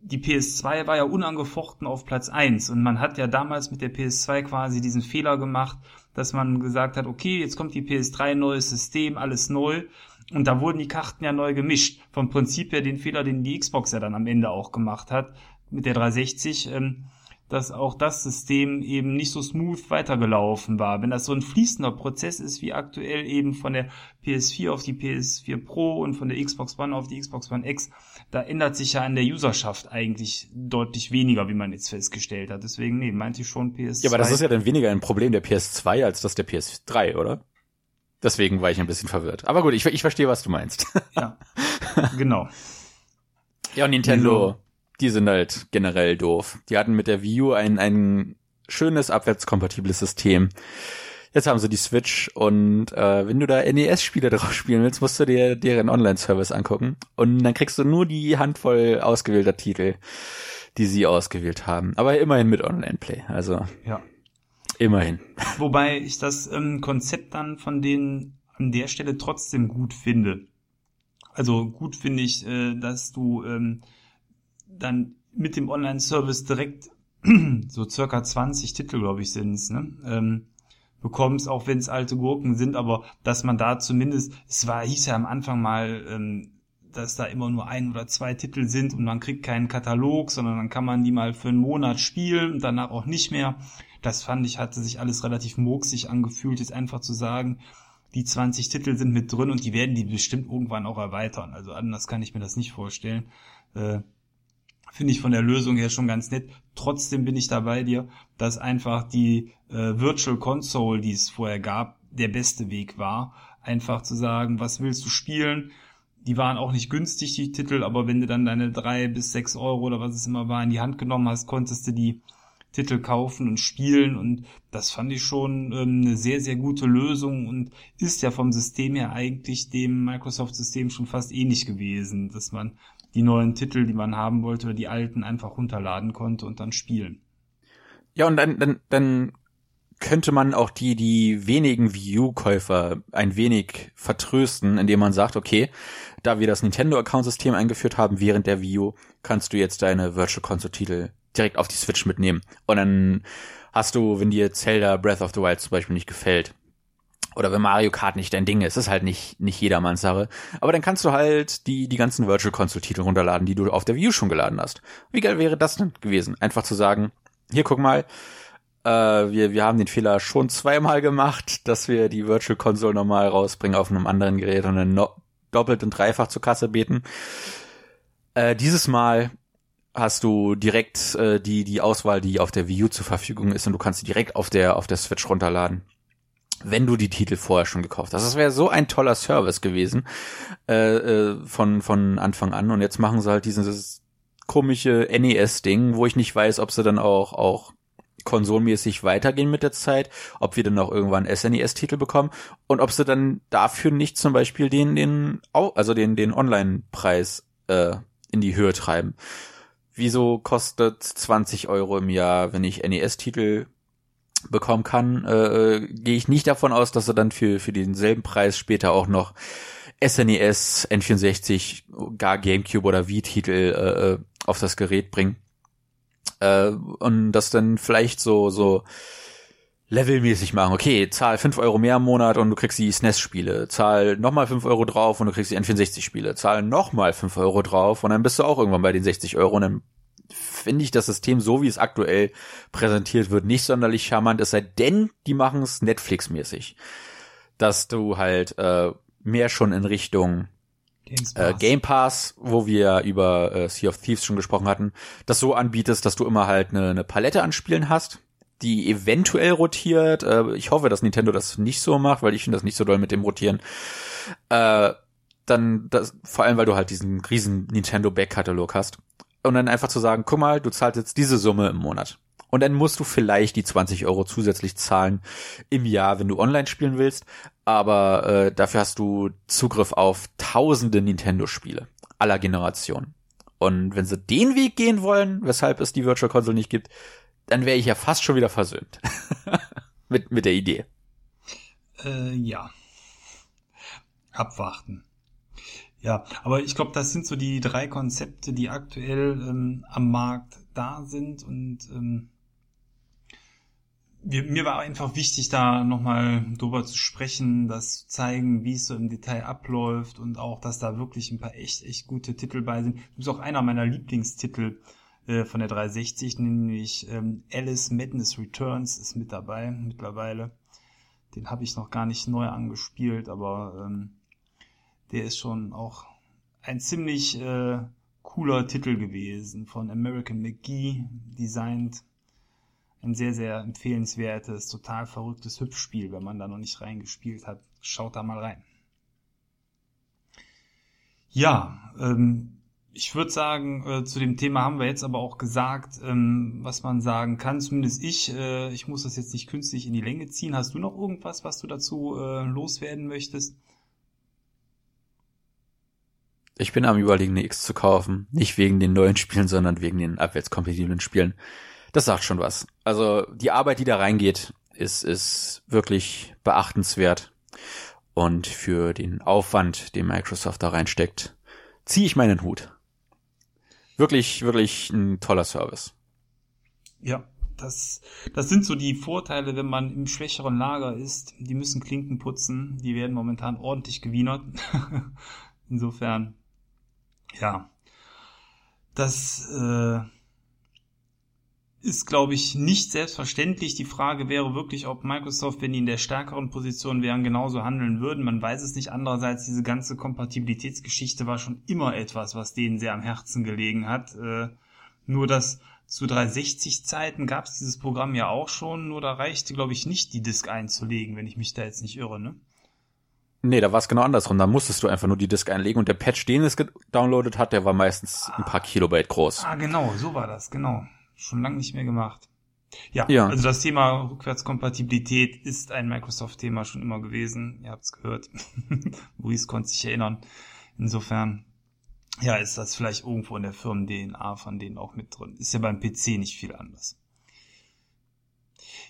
die PS2 war ja unangefochten auf Platz 1 und man hat ja damals mit der PS2 quasi diesen Fehler gemacht, dass man gesagt hat, okay, jetzt kommt die PS3, neues System, alles neu. Und da wurden die Karten ja neu gemischt. Vom Prinzip her den Fehler, den die Xbox ja dann am Ende auch gemacht hat mit der 360. Ähm, dass auch das System eben nicht so smooth weitergelaufen war. Wenn das so ein fließender Prozess ist wie aktuell eben von der PS4 auf die PS4 Pro und von der Xbox One auf die Xbox One X, da ändert sich ja in der Userschaft eigentlich deutlich weniger, wie man jetzt festgestellt hat. Deswegen, nee, meinte ich schon PS2. Ja, aber das ist ja dann weniger ein Problem der PS2 als das der PS3, oder? Deswegen war ich ein bisschen verwirrt. Aber gut, ich, ich verstehe, was du meinst. Ja, genau. Ja, Nintendo die sind halt generell doof. Die hatten mit der Wii U ein, ein schönes abwärtskompatibles System. Jetzt haben sie die Switch und äh, wenn du da NES-Spiele drauf spielen willst, musst du dir deren Online-Service angucken und dann kriegst du nur die Handvoll ausgewählter Titel, die sie ausgewählt haben. Aber immerhin mit Online-Play, also ja. immerhin. Wobei ich das ähm, Konzept dann von denen an der Stelle trotzdem gut finde. Also gut finde ich, äh, dass du ähm, dann mit dem Online-Service direkt so circa 20 Titel, glaube ich, sind's, ne? Ähm, bekommst, auch wenn es alte Gurken sind, aber dass man da zumindest, es war, hieß ja am Anfang mal, ähm, dass da immer nur ein oder zwei Titel sind und man kriegt keinen Katalog, sondern dann kann man die mal für einen Monat spielen und danach auch nicht mehr. Das fand ich, hatte sich alles relativ murksig angefühlt, jetzt einfach zu sagen, die 20 Titel sind mit drin und die werden die bestimmt irgendwann auch erweitern. Also anders kann ich mir das nicht vorstellen. Äh, finde ich von der Lösung her schon ganz nett. Trotzdem bin ich da bei dir, dass einfach die äh, Virtual Console, die es vorher gab, der beste Weg war. Einfach zu sagen, was willst du spielen? Die waren auch nicht günstig, die Titel, aber wenn du dann deine drei bis sechs Euro oder was es immer war in die Hand genommen hast, konntest du die Titel kaufen und spielen und das fand ich schon ähm, eine sehr, sehr gute Lösung und ist ja vom System her eigentlich dem Microsoft-System schon fast ähnlich gewesen, dass man die neuen Titel, die man haben wollte, oder die alten einfach runterladen konnte und dann spielen. Ja, und dann, dann, dann könnte man auch die, die wenigen Wii U-Käufer ein wenig vertrösten, indem man sagt, okay, da wir das Nintendo-Account-System eingeführt haben während der Wii U, kannst du jetzt deine Virtual Console-Titel direkt auf die Switch mitnehmen. Und dann hast du, wenn dir Zelda Breath of the Wild zum Beispiel nicht gefällt, oder wenn Mario Kart nicht dein Ding ist, ist halt nicht, nicht jedermanns Sache. Aber dann kannst du halt die, die ganzen Virtual Console Titel runterladen, die du auf der View schon geladen hast. Wie geil wäre das denn gewesen? Einfach zu sagen, hier guck mal, äh, wir, wir haben den Fehler schon zweimal gemacht, dass wir die Virtual Console normal rausbringen auf einem anderen Gerät und dann no doppelt und dreifach zur Kasse beten. Äh, dieses Mal hast du direkt äh, die, die Auswahl, die auf der Wii U zur Verfügung ist und du kannst sie direkt auf der, auf der Switch runterladen wenn du die Titel vorher schon gekauft hast. Das wäre so ein toller Service gewesen äh, äh, von von Anfang an. Und jetzt machen sie halt dieses komische NES-Ding, wo ich nicht weiß, ob sie dann auch auch konsolmäßig weitergehen mit der Zeit, ob wir dann auch irgendwann SNES-Titel bekommen und ob sie dann dafür nicht zum Beispiel den den also den den Online-Preis äh, in die Höhe treiben. Wieso kostet 20 Euro im Jahr, wenn ich NES-Titel bekommen kann, äh, gehe ich nicht davon aus, dass er dann für, für denselben Preis später auch noch SNES, e N64, gar Gamecube oder Wii-Titel äh, äh, auf das Gerät bringen. Äh, und das dann vielleicht so, so levelmäßig machen. Okay, zahl fünf Euro mehr im Monat und du kriegst die SNES-Spiele. Zahl nochmal fünf Euro drauf und du kriegst die N64-Spiele. Zahl nochmal fünf Euro drauf und dann bist du auch irgendwann bei den 60 Euro und dann finde ich das System, so wie es aktuell präsentiert wird, nicht sonderlich charmant, es sei denn, die machen es Netflix-mäßig. Dass du halt äh, mehr schon in Richtung äh, Game Pass, wo wir über äh, Sea of Thieves schon gesprochen hatten, das so anbietest, dass du immer halt eine, eine Palette an Spielen hast, die eventuell rotiert. Äh, ich hoffe, dass Nintendo das nicht so macht, weil ich finde das nicht so doll mit dem Rotieren. Äh, dann das, vor allem, weil du halt diesen riesen Nintendo Back-Katalog hast. Und dann einfach zu sagen, guck mal, du zahlst jetzt diese Summe im Monat. Und dann musst du vielleicht die 20 Euro zusätzlich zahlen im Jahr, wenn du online spielen willst. Aber äh, dafür hast du Zugriff auf tausende Nintendo-Spiele aller Generationen. Und wenn sie den Weg gehen wollen, weshalb es die Virtual Console nicht gibt, dann wäre ich ja fast schon wieder versöhnt. mit, mit der Idee. Äh, ja. Abwarten. Ja, aber ich glaube, das sind so die drei Konzepte, die aktuell ähm, am Markt da sind und ähm, wir, mir war einfach wichtig, da nochmal drüber zu sprechen, das zu zeigen, wie es so im Detail abläuft und auch, dass da wirklich ein paar echt, echt gute Titel bei sind. Das ist auch einer meiner Lieblingstitel äh, von der 360, nämlich ähm, Alice Madness Returns ist mit dabei mittlerweile. Den habe ich noch gar nicht neu angespielt, aber ähm, der ist schon auch ein ziemlich äh, cooler Titel gewesen von American McGee designt ein sehr, sehr empfehlenswertes, total verrücktes Hüpfspiel, wenn man da noch nicht reingespielt hat. Schaut da mal rein. Ja, ähm, ich würde sagen, äh, zu dem Thema haben wir jetzt aber auch gesagt, ähm, was man sagen kann. Zumindest ich. Äh, ich muss das jetzt nicht künstlich in die Länge ziehen. Hast du noch irgendwas, was du dazu äh, loswerden möchtest? Ich bin am überlegen, eine X zu kaufen. Nicht wegen den neuen Spielen, sondern wegen den abwärtskompatiblen Spielen das sagt schon was. Also die Arbeit, die da reingeht, ist, ist wirklich beachtenswert. Und für den Aufwand, den Microsoft da reinsteckt, ziehe ich meinen Hut. Wirklich, wirklich ein toller Service. Ja, das, das sind so die Vorteile, wenn man im schwächeren Lager ist. Die müssen Klinken putzen. Die werden momentan ordentlich gewienert. Insofern, ja, das äh, ist, glaube ich, nicht selbstverständlich. Die Frage wäre wirklich, ob Microsoft, wenn die in der stärkeren Position wären, genauso handeln würden. Man weiß es nicht. Andererseits, diese ganze Kompatibilitätsgeschichte war schon immer etwas, was denen sehr am Herzen gelegen hat. Äh, nur dass zu 360-Zeiten gab es dieses Programm ja auch schon, nur da reichte, glaube ich, nicht die Disk einzulegen, wenn ich mich da jetzt nicht irre, ne? Nee, da war es genau andersrum. Da musstest du einfach nur die Disk einlegen und der Patch, den es gedownloadet hat, der war meistens ein paar Kilobyte groß. Ah, genau, so war das, genau schon lange nicht mehr gemacht. Ja, ja, also das Thema Rückwärtskompatibilität ist ein Microsoft-Thema schon immer gewesen. Ihr habt es gehört. Maurice konnte sich erinnern. Insofern, ja, ist das vielleicht irgendwo in der Firmen-DNA von denen auch mit drin. Ist ja beim PC nicht viel anders.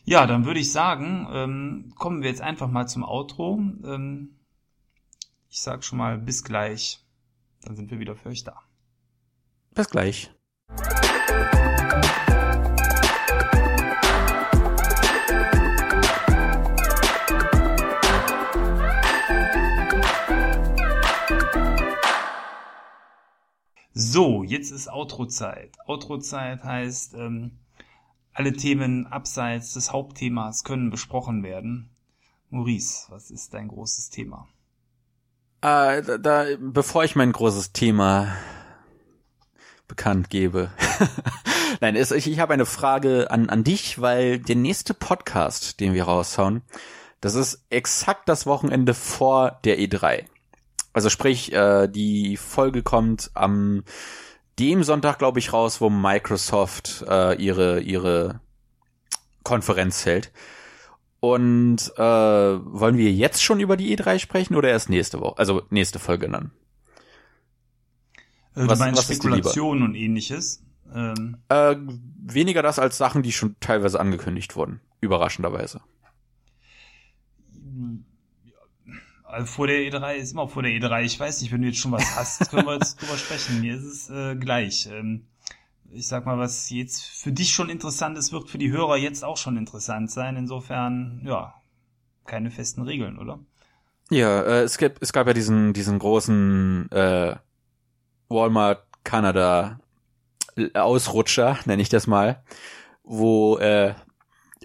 Ja, dann würde ich sagen, ähm, kommen wir jetzt einfach mal zum Outro. Ähm, ich sag schon mal bis gleich. Dann sind wir wieder für euch da. Bis gleich. So, jetzt ist Outro-Zeit. Outro-Zeit heißt, ähm, alle Themen abseits des Hauptthemas können besprochen werden. Maurice, was ist dein großes Thema? Äh, da, da, bevor ich mein großes Thema bekannt gebe. Nein, es, ich, ich habe eine Frage an, an dich, weil der nächste Podcast, den wir raushauen, das ist exakt das Wochenende vor der E3. Also sprich, äh, die Folge kommt am dem Sonntag, glaube ich, raus, wo Microsoft äh, ihre ihre Konferenz hält. Und äh, wollen wir jetzt schon über die E3 sprechen oder erst nächste Woche? Also nächste Folge dann. Du was, meinst was Spekulationen und ähnliches? Ähm. Äh, weniger das als Sachen, die schon teilweise angekündigt wurden. Überraschenderweise. Also vor der E3 ist immer vor der E3. Ich weiß nicht, wenn du jetzt schon was hast, können wir jetzt drüber sprechen. Mir ist es äh, gleich. Ähm, ich sag mal, was jetzt für dich schon interessant ist, wird für die Hörer jetzt auch schon interessant sein. Insofern, ja, keine festen Regeln, oder? Ja, äh, es, gab, es gab ja diesen, diesen großen äh, Walmart Kanada Ausrutscher, nenne ich das mal, wo äh,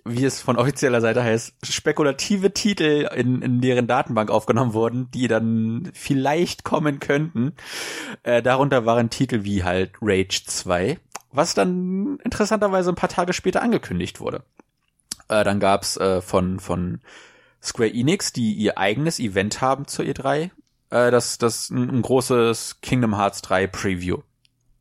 wie es von offizieller Seite heißt, spekulative Titel in, in deren Datenbank aufgenommen wurden, die dann vielleicht kommen könnten. Äh, darunter waren Titel wie halt Rage 2, was dann interessanterweise ein paar Tage später angekündigt wurde. Äh, dann gab's äh, von, von Square Enix, die ihr eigenes Event haben zur E3, äh, das, das ein, ein großes Kingdom Hearts 3 Preview,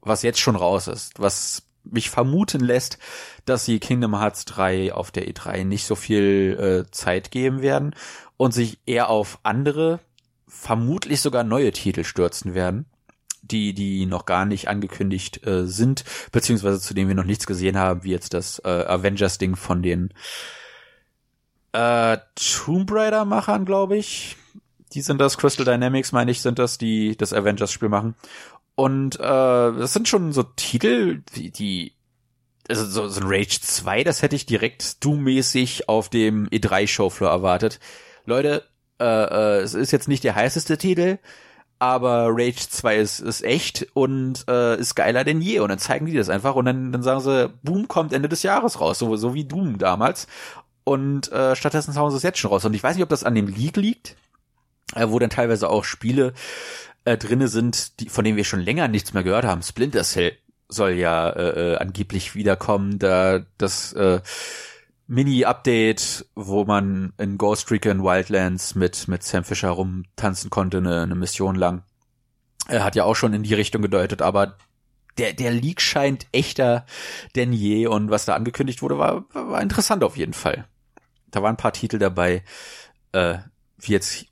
was jetzt schon raus ist, was mich vermuten lässt, dass sie Kingdom Hearts 3 auf der E3 nicht so viel äh, Zeit geben werden und sich eher auf andere, vermutlich sogar neue Titel stürzen werden, die die noch gar nicht angekündigt äh, sind, beziehungsweise zu denen wir noch nichts gesehen haben, wie jetzt das äh, Avengers Ding von den äh, Tomb Raider Machern, glaube ich. Die sind das Crystal Dynamics, meine ich, sind das, die das Avengers Spiel machen. Und äh, das sind schon so Titel, die, die also so, so ein Rage 2, das hätte ich direkt Doom-mäßig auf dem E3-Showfloor erwartet. Leute, äh, äh, es ist jetzt nicht der heißeste Titel, aber Rage 2 ist, ist echt und äh, ist geiler denn je. Und dann zeigen die das einfach und dann, dann sagen sie, Boom kommt Ende des Jahres raus, so, so wie Doom damals. Und äh, stattdessen hauen sie es jetzt schon raus. Und ich weiß nicht, ob das an dem League liegt, äh, wo dann teilweise auch Spiele äh, drinne sind, die, von denen wir schon länger nichts mehr gehört haben. Splinter Cell soll ja äh, äh, angeblich wiederkommen, da das äh, Mini-Update, wo man in Ghost Recon Wildlands mit mit Sam Fisher rumtanzen konnte, eine, eine Mission lang. Er hat ja auch schon in die Richtung gedeutet, aber der, der Leak scheint echter denn je und was da angekündigt wurde, war, war interessant auf jeden Fall. Da waren ein paar Titel dabei, äh, wie jetzt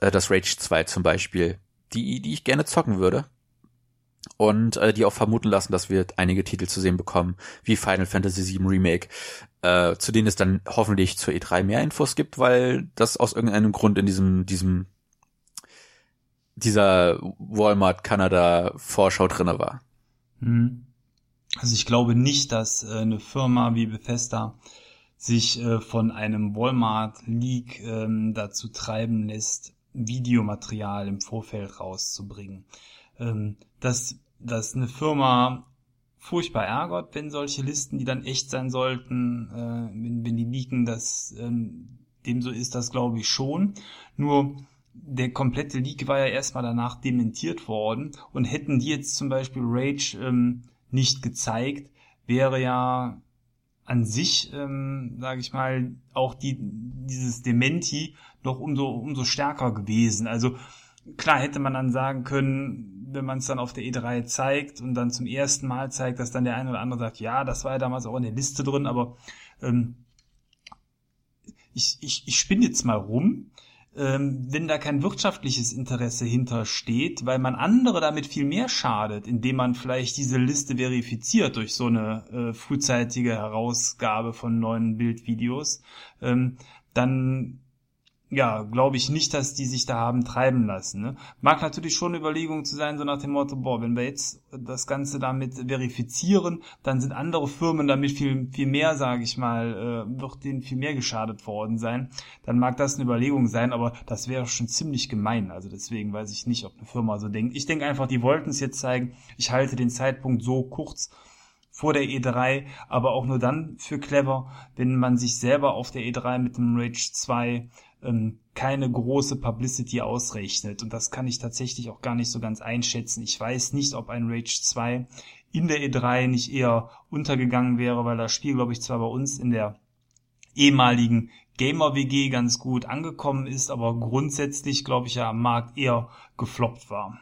äh, das Rage 2 zum Beispiel, die, die ich gerne zocken würde. Und äh, die auch vermuten lassen, dass wir einige Titel zu sehen bekommen, wie Final Fantasy VII Remake, äh, zu denen es dann hoffentlich zur E3 mehr Infos gibt, weil das aus irgendeinem Grund in diesem, diesem, dieser Walmart Kanada Vorschau drinne war. Hm. Also ich glaube nicht, dass äh, eine Firma wie Bethesda sich äh, von einem Walmart Leak ähm, dazu treiben lässt, Videomaterial im Vorfeld rauszubringen. Ähm, dass, dass eine Firma furchtbar ärgert, wenn solche Listen, die dann echt sein sollten, äh, wenn, wenn die liegen, dass ähm, dem so ist, das glaube ich schon. Nur der komplette Leak war ja erstmal danach dementiert worden und hätten die jetzt zum Beispiel Rage ähm, nicht gezeigt, wäre ja an sich, ähm, sage ich mal, auch die, dieses Dementi noch umso, umso stärker gewesen. Also klar hätte man dann sagen können, wenn man es dann auf der E3 zeigt und dann zum ersten Mal zeigt, dass dann der eine oder andere sagt, ja, das war ja damals auch in der Liste drin, aber ähm, ich, ich, ich spinne jetzt mal rum. Ähm, wenn da kein wirtschaftliches Interesse hintersteht, weil man andere damit viel mehr schadet, indem man vielleicht diese Liste verifiziert durch so eine äh, frühzeitige Herausgabe von neuen Bildvideos, ähm, dann ja, glaube ich nicht, dass die sich da haben treiben lassen. Ne? Mag natürlich schon eine Überlegung zu sein, so nach dem Motto, boah, wenn wir jetzt das Ganze damit verifizieren, dann sind andere Firmen damit viel, viel mehr, sage ich mal, äh, wird denen viel mehr geschadet worden sein. Dann mag das eine Überlegung sein, aber das wäre schon ziemlich gemein. Also deswegen weiß ich nicht, ob eine Firma so denkt. Ich denke einfach, die wollten es jetzt zeigen. Ich halte den Zeitpunkt so kurz vor der E3, aber auch nur dann für clever, wenn man sich selber auf der E3 mit dem Rage 2 ähm, keine große Publicity ausrechnet. Und das kann ich tatsächlich auch gar nicht so ganz einschätzen. Ich weiß nicht, ob ein Rage 2 in der E3 nicht eher untergegangen wäre, weil das Spiel, glaube ich, zwar bei uns in der ehemaligen Gamer-WG ganz gut angekommen ist, aber grundsätzlich, glaube ich, ja am Markt eher gefloppt war.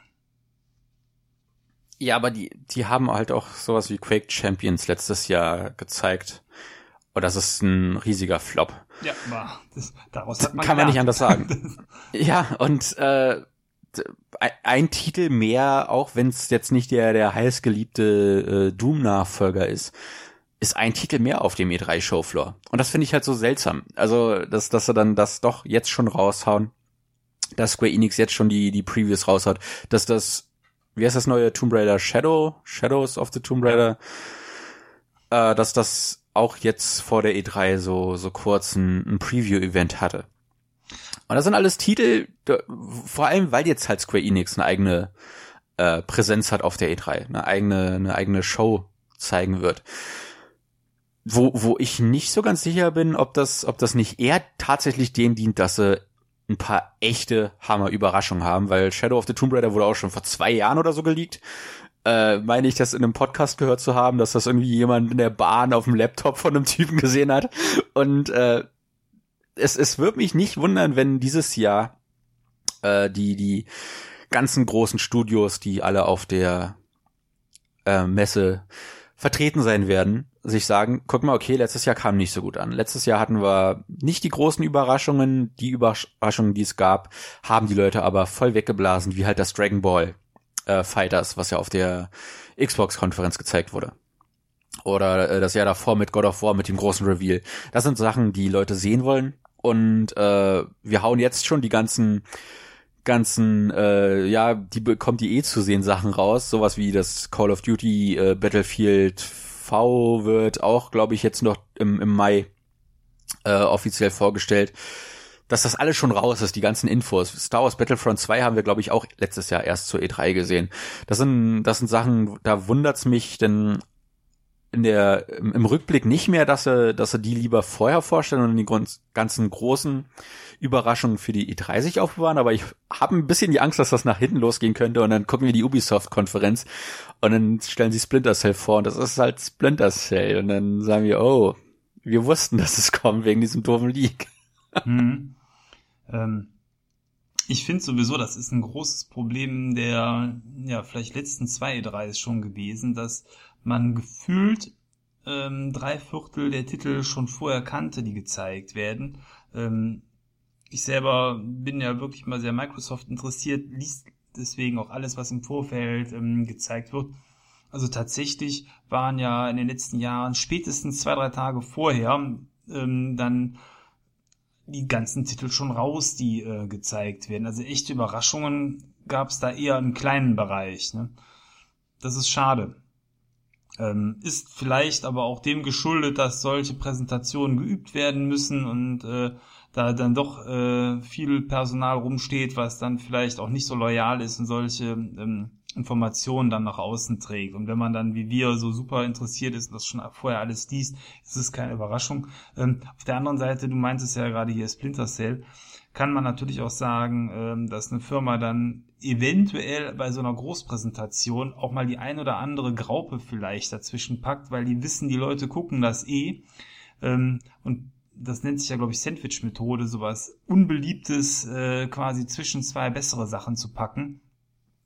Ja, aber die, die haben halt auch sowas wie Quake Champions letztes Jahr gezeigt. Und das ist ein riesiger Flop. Ja, das, daraus hat man kann man nicht anders sagen. ja, und äh, ein Titel mehr, auch wenn es jetzt nicht der der heißgeliebte äh, Doom-Nachfolger ist, ist ein Titel mehr auf dem E3 Showfloor. Und das finde ich halt so seltsam. Also, dass dass sie dann das doch jetzt schon raushauen, dass Square Enix jetzt schon die die Previews raushaut, dass das wie heißt das neue Tomb Raider Shadow Shadows of the Tomb Raider, äh, dass das auch jetzt vor der E3 so, so kurz ein, ein Preview-Event hatte. Und das sind alles Titel, vor allem weil jetzt halt Square Enix eine eigene äh, Präsenz hat auf der E3, eine eigene, eine eigene Show zeigen wird. wo, wo ich nicht so ganz sicher bin, ob das, ob das nicht eher tatsächlich dem dient, dass sie ein paar echte Hammer-Überraschungen haben, weil Shadow of the Tomb Raider wurde auch schon vor zwei Jahren oder so geleakt. Äh, meine ich, das in einem Podcast gehört zu haben, dass das irgendwie jemand in der Bahn auf dem Laptop von einem Typen gesehen hat. Und äh, es, es wird mich nicht wundern, wenn dieses Jahr äh, die, die ganzen großen Studios, die alle auf der äh, Messe vertreten sein werden, sich sagen, guck mal, okay, letztes Jahr kam nicht so gut an. Letztes Jahr hatten wir nicht die großen Überraschungen, die Überraschungen, die es gab, haben die Leute aber voll weggeblasen, wie halt das Dragon Ball äh, Fighters, was ja auf der Xbox-Konferenz gezeigt wurde. Oder äh, das Jahr davor mit God of War, mit dem großen Reveal. Das sind Sachen, die Leute sehen wollen. Und äh, wir hauen jetzt schon die ganzen ganzen, äh, ja, die bekommt die eh zu sehen Sachen raus. Sowas wie das Call of Duty äh, Battlefield V wird auch, glaube ich, jetzt noch im, im Mai äh, offiziell vorgestellt. Dass das alles schon raus ist, die ganzen Infos. Star Wars Battlefront 2 haben wir, glaube ich, auch letztes Jahr erst zur E3 gesehen. Das sind, das sind Sachen, da wundert's mich, denn in der, im, Rückblick nicht mehr, dass er, dass er die lieber vorher vorstellen und die ganzen großen Überraschungen für die E3 sich aufbewahren, aber ich habe ein bisschen die Angst, dass das nach hinten losgehen könnte und dann gucken wir die Ubisoft-Konferenz und dann stellen sie Splinter Cell vor und das ist halt Splinter Cell und dann sagen wir, oh, wir wussten, dass es kommt wegen diesem doofen Leak. Hm. Ähm, ich finde sowieso, das ist ein großes Problem der, ja, vielleicht letzten zwei E3s schon gewesen, dass man gefühlt ähm, drei Viertel der Titel schon vorher kannte, die gezeigt werden. Ähm, ich selber bin ja wirklich mal sehr Microsoft interessiert, liest deswegen auch alles, was im Vorfeld ähm, gezeigt wird. Also tatsächlich waren ja in den letzten Jahren spätestens zwei, drei Tage vorher ähm, dann die ganzen Titel schon raus, die äh, gezeigt werden. Also echte Überraschungen gab es da eher im kleinen Bereich. Ne? Das ist schade. Ähm, ist vielleicht aber auch dem geschuldet, dass solche Präsentationen geübt werden müssen und äh, da dann doch äh, viel Personal rumsteht, was dann vielleicht auch nicht so loyal ist und solche ähm, Informationen dann nach außen trägt. Und wenn man dann wie wir so super interessiert ist und das schon vorher alles liest, ist es keine Überraschung. Ähm, auf der anderen Seite, du meintest ja gerade hier Splinter Cell, kann man natürlich auch sagen, ähm, dass eine Firma dann eventuell bei so einer Großpräsentation auch mal die ein oder andere Graupe vielleicht dazwischen packt, weil die wissen, die Leute gucken das eh. Ähm, und das nennt sich ja, glaube ich, Sandwich-Methode, sowas Unbeliebtes äh, quasi zwischen zwei bessere Sachen zu packen.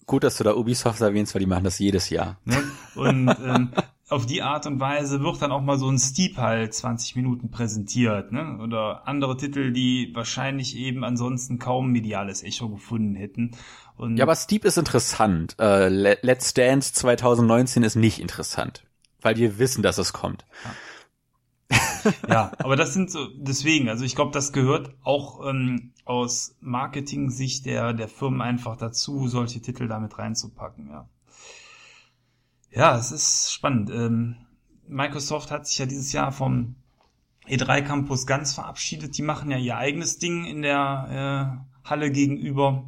Gut, dass du da Ubisoft erwähnst, weil die machen das jedes Jahr. Ne? Und ähm, auf die Art und Weise wird dann auch mal so ein Steep halt 20 Minuten präsentiert, ne? Oder andere Titel, die wahrscheinlich eben ansonsten kaum mediales Echo gefunden hätten. Und ja, aber Steep ist interessant. Äh, Let's Dance 2019 ist nicht interessant, weil wir wissen, dass es kommt. Ja. ja, aber das sind so, deswegen, also ich glaube, das gehört auch ähm, aus Marketing-Sicht der, der Firmen einfach dazu, solche Titel damit reinzupacken, ja. Ja, es ist spannend. Ähm, Microsoft hat sich ja dieses Jahr vom E3 Campus ganz verabschiedet. Die machen ja ihr eigenes Ding in der äh, Halle gegenüber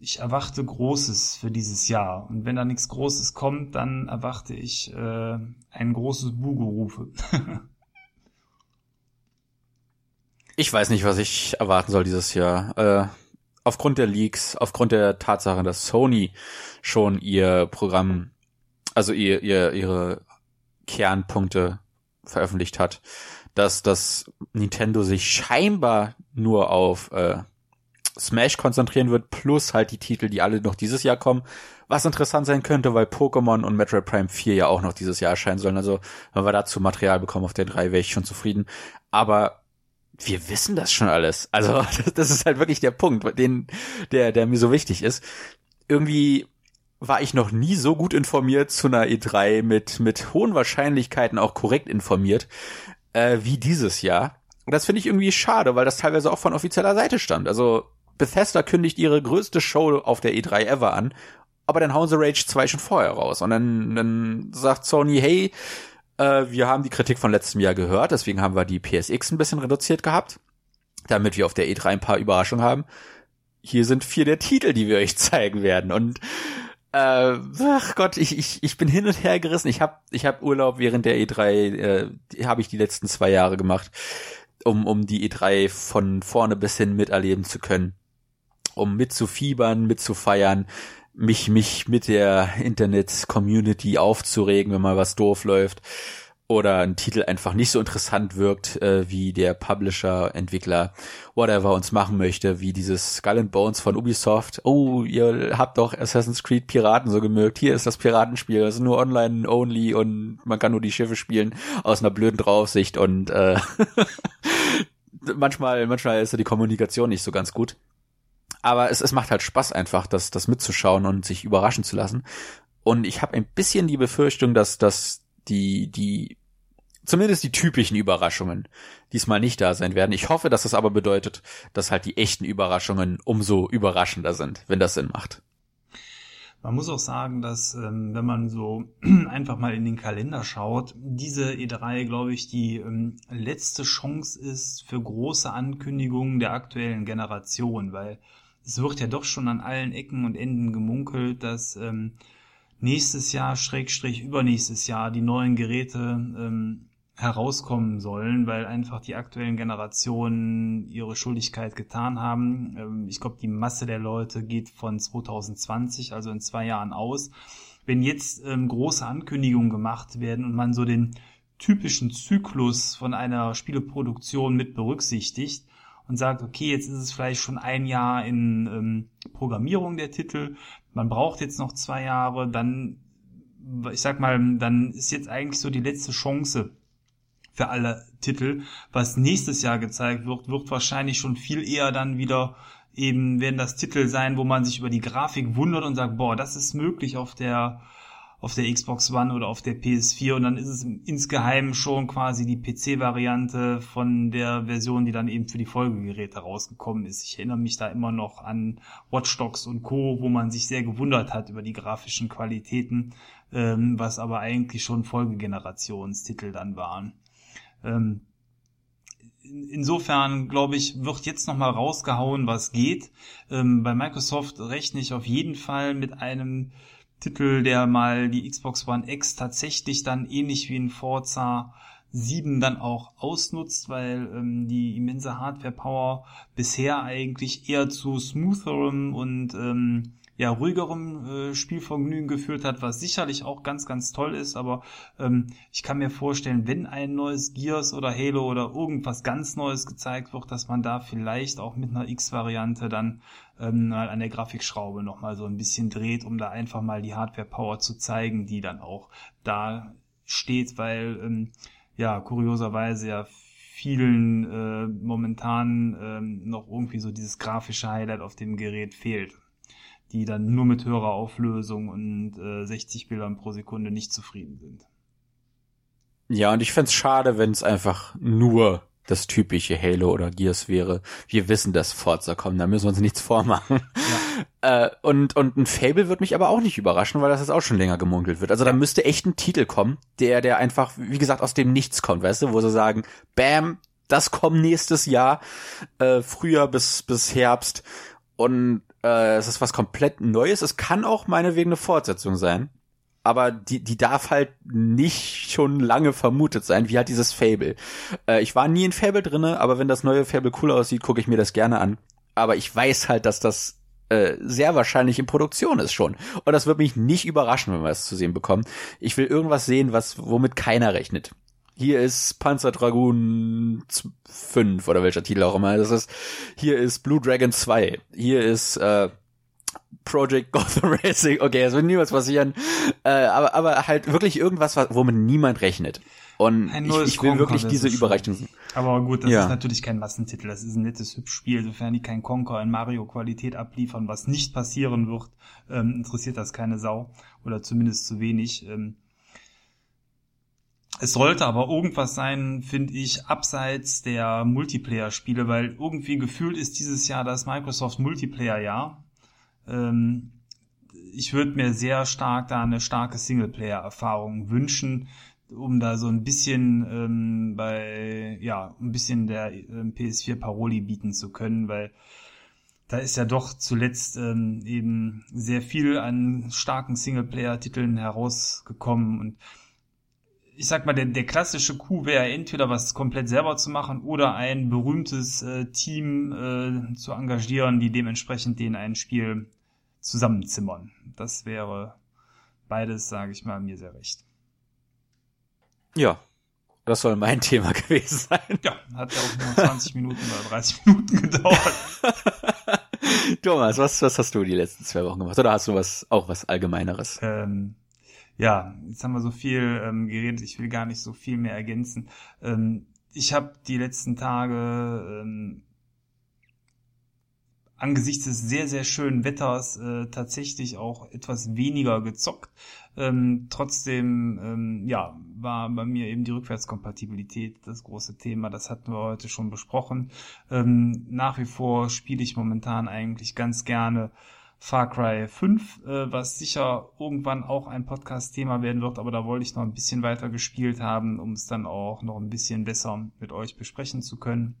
ich erwarte Großes für dieses Jahr. Und wenn da nichts Großes kommt, dann erwarte ich äh, ein großes Bugerufe. ich weiß nicht, was ich erwarten soll dieses Jahr. Äh, aufgrund der Leaks, aufgrund der Tatsache, dass Sony schon ihr Programm, also ihr, ihr ihre Kernpunkte veröffentlicht hat, dass das Nintendo sich scheinbar nur auf äh, Smash konzentrieren wird, plus halt die Titel, die alle noch dieses Jahr kommen. Was interessant sein könnte, weil Pokémon und Metroid Prime 4 ja auch noch dieses Jahr erscheinen sollen. Also, wenn wir dazu Material bekommen auf der 3, wäre ich schon zufrieden. Aber wir wissen das schon alles. Also, das ist halt wirklich der Punkt, den, der, der mir so wichtig ist. Irgendwie war ich noch nie so gut informiert zu einer E3 mit, mit hohen Wahrscheinlichkeiten auch korrekt informiert, äh, wie dieses Jahr. Und das finde ich irgendwie schade, weil das teilweise auch von offizieller Seite stand. Also Bethesda kündigt ihre größte Show auf der E3 ever an, aber dann hauen sie Rage 2 schon vorher raus. Und dann, dann sagt Sony, hey, äh, wir haben die Kritik von letztem Jahr gehört, deswegen haben wir die PSX ein bisschen reduziert gehabt, damit wir auf der E3 ein paar Überraschungen haben. Hier sind vier der Titel, die wir euch zeigen werden. Und Äh, ach Gott, ich, ich, ich bin hin und her gerissen. Ich habe ich hab Urlaub während der E3, äh, habe ich die letzten zwei Jahre gemacht, um, um die E3 von vorne bis hin miterleben zu können. Um mitzufiebern, mitzufeiern, mich, mich mit der Internet-Community aufzuregen, wenn mal was doof läuft oder ein Titel einfach nicht so interessant wirkt, äh, wie der Publisher, Entwickler, whatever uns machen möchte, wie dieses Skull and Bones von Ubisoft. Oh, ihr habt doch Assassin's Creed Piraten so gemögt. Hier ist das Piratenspiel, das ist nur online only und man kann nur die Schiffe spielen aus einer blöden Draufsicht und äh, manchmal, manchmal ist ja die Kommunikation nicht so ganz gut. Aber es, es macht halt Spaß einfach, das, das mitzuschauen und sich überraschen zu lassen. Und ich habe ein bisschen die Befürchtung, dass, dass die, die, zumindest die typischen Überraschungen diesmal nicht da sein werden. Ich hoffe, dass das aber bedeutet, dass halt die echten Überraschungen umso überraschender sind, wenn das Sinn macht. Man muss auch sagen, dass ähm, wenn man so einfach mal in den Kalender schaut, diese E3, glaube ich, die ähm, letzte Chance ist für große Ankündigungen der aktuellen Generation, weil es wird ja doch schon an allen Ecken und Enden gemunkelt, dass ähm, nächstes Jahr, Schrägstrich übernächstes Jahr, die neuen Geräte ähm, herauskommen sollen, weil einfach die aktuellen Generationen ihre Schuldigkeit getan haben. Ähm, ich glaube, die Masse der Leute geht von 2020, also in zwei Jahren aus. Wenn jetzt ähm, große Ankündigungen gemacht werden und man so den typischen Zyklus von einer Spieleproduktion mit berücksichtigt, und sagt, okay, jetzt ist es vielleicht schon ein Jahr in ähm, Programmierung der Titel, man braucht jetzt noch zwei Jahre, dann, ich sag mal, dann ist jetzt eigentlich so die letzte Chance für alle Titel. Was nächstes Jahr gezeigt wird, wird wahrscheinlich schon viel eher dann wieder eben werden das Titel sein, wo man sich über die Grafik wundert und sagt, boah, das ist möglich auf der auf der Xbox One oder auf der PS4 und dann ist es insgeheim schon quasi die PC-Variante von der Version, die dann eben für die Folgegeräte rausgekommen ist. Ich erinnere mich da immer noch an Watch Dogs und Co., wo man sich sehr gewundert hat über die grafischen Qualitäten, ähm, was aber eigentlich schon Folgegenerationstitel dann waren. Ähm, insofern, glaube ich, wird jetzt nochmal rausgehauen, was geht. Ähm, bei Microsoft rechne ich auf jeden Fall mit einem Titel, der mal die Xbox One X tatsächlich dann ähnlich wie in Forza 7 dann auch ausnutzt, weil ähm, die immense Hardware-Power bisher eigentlich eher zu smootherem und ähm, ja, ruhigerem äh, Spielvergnügen geführt hat, was sicherlich auch ganz, ganz toll ist, aber ähm, ich kann mir vorstellen, wenn ein neues Gears oder Halo oder irgendwas ganz Neues gezeigt wird, dass man da vielleicht auch mit einer X-Variante dann ähm, mal an der Grafikschraube nochmal so ein bisschen dreht, um da einfach mal die Hardware-Power zu zeigen, die dann auch da steht, weil ähm, ja, kurioserweise ja vielen äh, momentan ähm, noch irgendwie so dieses grafische Highlight auf dem Gerät fehlt die dann nur mit höherer Auflösung und äh, 60 Bildern pro Sekunde nicht zufrieden sind. Ja, und ich fände schade, wenn es einfach nur das typische Halo oder Gears wäre. Wir wissen, dass Forza kommen, da müssen wir uns nichts vormachen. Ja. äh, und, und ein Fable wird mich aber auch nicht überraschen, weil das jetzt auch schon länger gemunkelt wird. Also da müsste echt ein Titel kommen, der, der einfach, wie gesagt, aus dem Nichts kommt, weißt du, wo sie sagen, bam, das kommt nächstes Jahr, äh, Frühjahr bis, bis Herbst. Und äh, es ist was komplett Neues. Es kann auch meinetwegen eine Fortsetzung sein. Aber die, die darf halt nicht schon lange vermutet sein, wie halt dieses Fable. Äh, ich war nie in Fable drinne, aber wenn das neue Fable cool aussieht, gucke ich mir das gerne an. Aber ich weiß halt, dass das äh, sehr wahrscheinlich in Produktion ist schon. Und das wird mich nicht überraschen, wenn wir es zu sehen bekommen. Ich will irgendwas sehen, was womit keiner rechnet. Hier ist Panzer Dragoon 5 oder welcher Titel auch immer. Das ist, hier ist Blue Dragon 2. Hier ist äh, Project Gotham Racing. Okay, es wird niemals passieren. Äh, aber, aber halt wirklich irgendwas, womit niemand rechnet. Und ich, ich, will wirklich diese Überraschung. Aber gut, das ja. ist natürlich kein Massentitel. Das ist ein nettes Hübschspiel. Sofern die kein Conquer in Mario-Qualität abliefern, was nicht passieren wird, ähm, interessiert das keine Sau. Oder zumindest zu wenig. Ähm, es sollte aber irgendwas sein, finde ich, abseits der Multiplayer-Spiele, weil irgendwie gefühlt ist dieses Jahr das Microsoft Multiplayer-Jahr. Ähm, ich würde mir sehr stark da eine starke Singleplayer-Erfahrung wünschen, um da so ein bisschen ähm, bei, ja, ein bisschen der ähm, PS4 Paroli bieten zu können, weil da ist ja doch zuletzt ähm, eben sehr viel an starken Singleplayer-Titeln herausgekommen und ich sag mal, der, der klassische Coup wäre entweder was komplett selber zu machen oder ein berühmtes äh, Team äh, zu engagieren, die dementsprechend den ein Spiel zusammenzimmern. Das wäre beides, sage ich mal, mir sehr recht. Ja, das soll mein Thema gewesen sein. Ja, hat ja auch nur 20 Minuten oder 30 Minuten gedauert. Thomas, was, was hast du die letzten zwei Wochen gemacht? Oder hast du was auch was Allgemeineres? Ähm, ja, jetzt haben wir so viel ähm, geredet, ich will gar nicht so viel mehr ergänzen. Ähm, ich habe die letzten Tage ähm, angesichts des sehr, sehr schönen Wetters äh, tatsächlich auch etwas weniger gezockt. Ähm, trotzdem, ähm, ja, war bei mir eben die Rückwärtskompatibilität das große Thema. Das hatten wir heute schon besprochen. Ähm, nach wie vor spiele ich momentan eigentlich ganz gerne Far Cry 5, äh, was sicher irgendwann auch ein Podcast-Thema werden wird, aber da wollte ich noch ein bisschen weiter gespielt haben, um es dann auch noch ein bisschen besser mit euch besprechen zu können.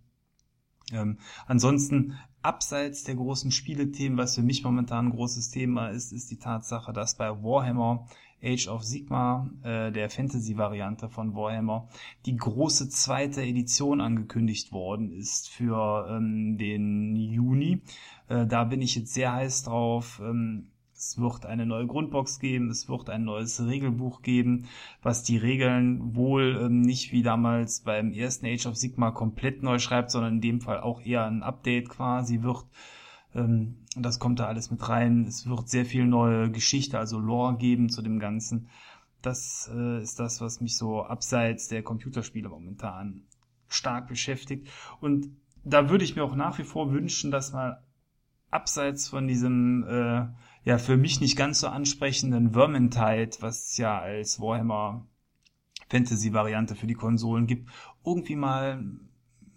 Ähm, ansonsten, abseits der großen Spielethemen, was für mich momentan ein großes Thema ist, ist die Tatsache, dass bei Warhammer Age of Sigma, äh, der Fantasy-Variante von Warhammer, die große zweite Edition angekündigt worden ist für ähm, den Juni. Äh, da bin ich jetzt sehr heiß drauf. Ähm, es wird eine neue Grundbox geben, es wird ein neues Regelbuch geben, was die Regeln wohl ähm, nicht wie damals beim ersten Age of Sigma komplett neu schreibt, sondern in dem Fall auch eher ein Update quasi wird. Ähm, das kommt da alles mit rein. Es wird sehr viel neue Geschichte, also Lore geben zu dem Ganzen. Das äh, ist das, was mich so abseits der Computerspiele momentan stark beschäftigt. Und da würde ich mir auch nach wie vor wünschen, dass mal abseits von diesem äh, ja für mich nicht ganz so ansprechenden Vermintide, was es ja als Warhammer Fantasy Variante für die Konsolen gibt, irgendwie mal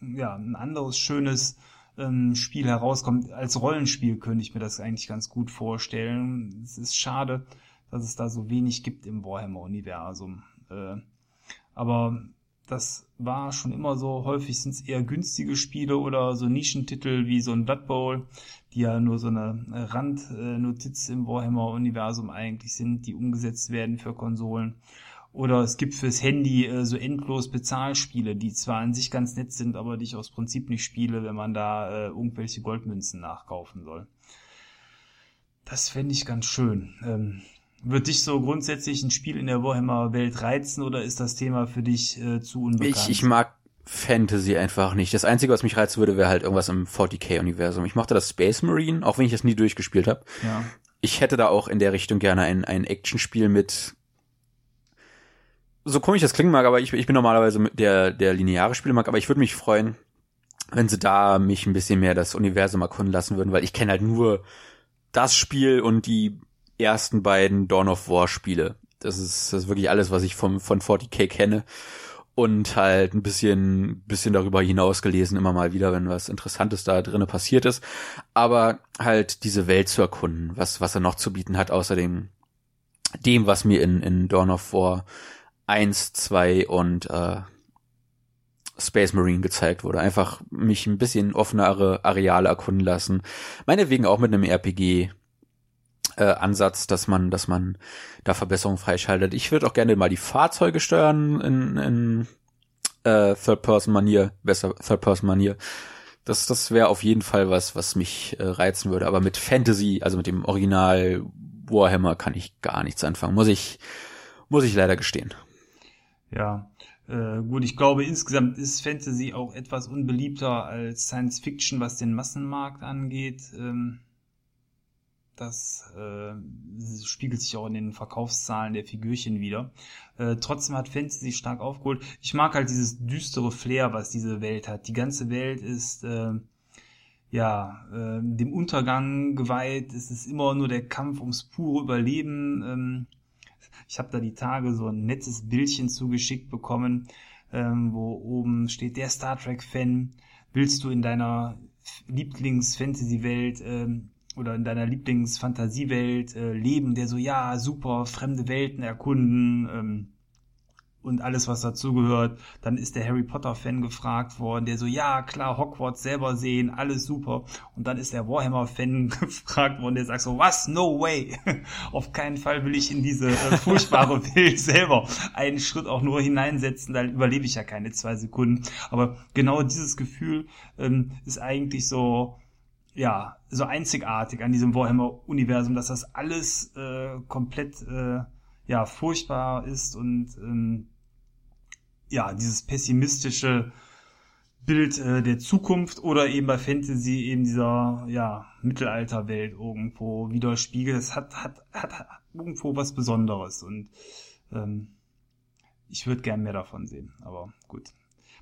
ja ein anderes schönes ähm, Spiel herauskommt. Als Rollenspiel könnte ich mir das eigentlich ganz gut vorstellen. Es ist schade, dass es da so wenig gibt im Warhammer Universum. Äh, aber das war schon immer so. Häufig sind es eher günstige Spiele oder so Nischentitel wie so ein Blood Bowl, die ja nur so eine Randnotiz im Warhammer-Universum eigentlich sind, die umgesetzt werden für Konsolen. Oder es gibt fürs Handy äh, so endlos Bezahlspiele, die zwar an sich ganz nett sind, aber die ich aus Prinzip nicht spiele, wenn man da äh, irgendwelche Goldmünzen nachkaufen soll. Das fände ich ganz schön. Ähm, wird dich so grundsätzlich ein Spiel in der Warhammer-Welt reizen oder ist das Thema für dich äh, zu unbekannt? Ich, ich mag Fantasy einfach nicht. Das Einzige, was mich reizen würde, wäre halt irgendwas im 40k-Universum. Ich mochte das Space Marine, auch wenn ich das nie durchgespielt habe. Ja. Ich hätte da auch in der Richtung gerne ein, ein Actionspiel mit so komisch das klingen mag, aber ich, ich bin normalerweise der, der lineare Spieler mag, aber ich würde mich freuen, wenn sie da mich ein bisschen mehr das Universum erkunden lassen würden, weil ich kenne halt nur das Spiel und die ersten beiden Dawn of War Spiele. Das ist, das ist wirklich alles, was ich vom, von 40k kenne. Und halt ein bisschen, bisschen darüber hinaus gelesen, immer mal wieder, wenn was Interessantes da drinnen passiert ist. Aber halt diese Welt zu erkunden, was, was er noch zu bieten hat, außerdem dem, was mir in, in Dawn of War 1, 2 und äh, Space Marine gezeigt wurde. Einfach mich ein bisschen offenere Areale erkunden lassen. Meinetwegen auch mit einem RPG äh, Ansatz, dass man, dass man da Verbesserungen freischaltet. Ich würde auch gerne mal die Fahrzeuge steuern in, in äh, Third-Person-Manier, besser Third-Person-Manier. Das, das wäre auf jeden Fall was, was mich äh, reizen würde. Aber mit Fantasy, also mit dem Original Warhammer, kann ich gar nichts anfangen. Muss ich, muss ich leider gestehen. Ja, äh, gut, ich glaube, insgesamt ist Fantasy auch etwas unbeliebter als Science Fiction, was den Massenmarkt angeht. Ähm, das äh, spiegelt sich auch in den Verkaufszahlen der Figürchen wieder. Äh, trotzdem hat Fantasy stark aufgeholt. Ich mag halt dieses düstere Flair, was diese Welt hat. Die ganze Welt ist äh, ja äh, dem Untergang geweiht. Es ist immer nur der Kampf ums pure Überleben. Ähm, ich habe da die Tage so ein nettes Bildchen zugeschickt bekommen, ähm, wo oben steht der Star Trek-Fan. Willst du in deiner Lieblings-Fantasy-Welt ähm, oder in deiner Lieblings-Fantasiewelt äh, leben, der so, ja, super, fremde Welten erkunden, ähm, und alles, was dazugehört. Dann ist der Harry Potter-Fan gefragt worden, der so, ja, klar, Hogwarts selber sehen, alles super. Und dann ist der Warhammer-Fan gefragt worden, der sagt so, was? No way. Auf keinen Fall will ich in diese äh, furchtbare Welt selber einen Schritt auch nur hineinsetzen, dann überlebe ich ja keine zwei Sekunden. Aber genau dieses Gefühl ähm, ist eigentlich so, ja, so einzigartig an diesem Warhammer-Universum, dass das alles äh, komplett äh, ja furchtbar ist und ähm, ja dieses pessimistische Bild äh, der Zukunft oder eben bei Fantasy eben dieser ja Mittelalterwelt irgendwo widerspiegelt. Es hat hat hat, hat irgendwo was Besonderes und ähm, ich würde gern mehr davon sehen. Aber gut,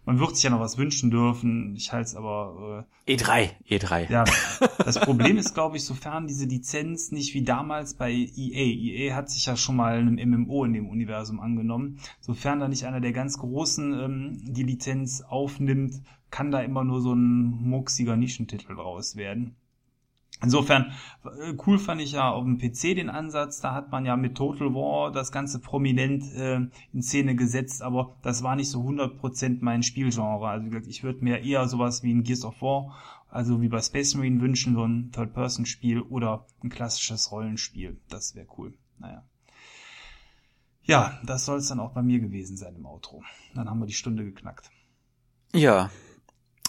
man wird sich ja noch was wünschen dürfen. Ich halte es aber. Äh, E3, E3. Ja. Das Problem ist, glaube ich, sofern diese Lizenz nicht wie damals bei EA. EA hat sich ja schon mal einem MMO in dem Universum angenommen. Sofern da nicht einer der ganz Großen ähm, die Lizenz aufnimmt, kann da immer nur so ein muxiger Nischentitel draus werden. Insofern, äh, cool fand ich ja auf dem PC den Ansatz, da hat man ja mit Total War das Ganze prominent äh, in Szene gesetzt, aber das war nicht so 100% mein Spielgenre. Also wie gesagt, ich würde mir eher sowas wie ein Gears of War, also wie bei Space Marine wünschen, so ein Third-Person-Spiel oder ein klassisches Rollenspiel. Das wäre cool. Naja. Ja, das soll es dann auch bei mir gewesen sein im Outro. Dann haben wir die Stunde geknackt. Ja,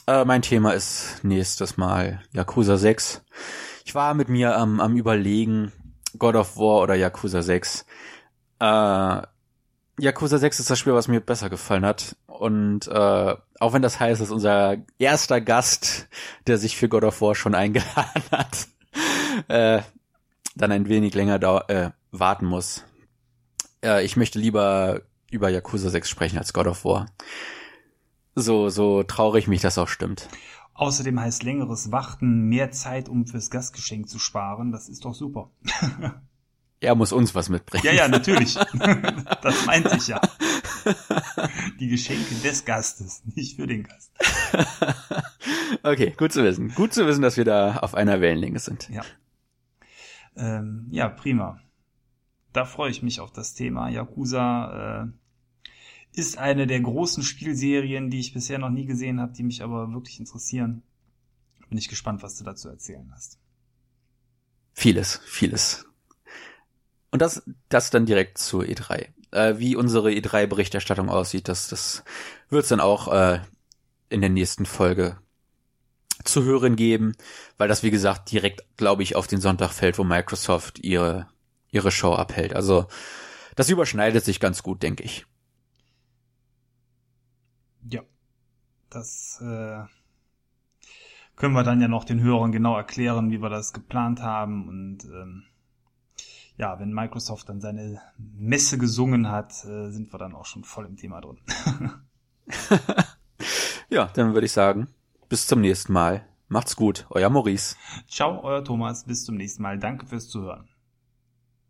äh, mein Thema ist nächstes Mal Yakuza 6. Ich war mit mir am, am überlegen, God of War oder Yakuza 6. Äh, Yakuza 6 ist das Spiel, was mir besser gefallen hat. Und äh, auch wenn das heißt, dass unser erster Gast, der sich für God of War schon eingeladen hat, äh, dann ein wenig länger äh, warten muss. Äh, ich möchte lieber über Yakuza 6 sprechen als God of War. So, so traurig mich das auch stimmt. Außerdem heißt längeres Warten mehr Zeit, um fürs Gastgeschenk zu sparen. Das ist doch super. er muss uns was mitbringen. Ja, ja, natürlich. das meinte ich ja. Die Geschenke des Gastes, nicht für den Gast. okay, gut zu wissen. Gut zu wissen, dass wir da auf einer Wellenlänge sind. Ja. Ähm, ja, prima. Da freue ich mich auf das Thema. Yakuza äh, ist eine der großen Spielserien, die ich bisher noch nie gesehen habe, die mich aber wirklich interessieren. Bin ich gespannt, was du dazu erzählen hast. Vieles, vieles. Und das, das dann direkt zur E3. Äh, wie unsere E3-Berichterstattung aussieht, das, das wird es dann auch äh, in der nächsten Folge zu hören geben, weil das, wie gesagt, direkt, glaube ich, auf den Sonntag fällt, wo Microsoft ihre, ihre Show abhält. Also das überschneidet sich ganz gut, denke ich. Ja, das äh, können wir dann ja noch den Hörern genau erklären, wie wir das geplant haben. Und ähm, ja, wenn Microsoft dann seine Messe gesungen hat, äh, sind wir dann auch schon voll im Thema drin. ja, dann würde ich sagen, bis zum nächsten Mal. Macht's gut, euer Maurice. Ciao, euer Thomas, bis zum nächsten Mal. Danke fürs Zuhören.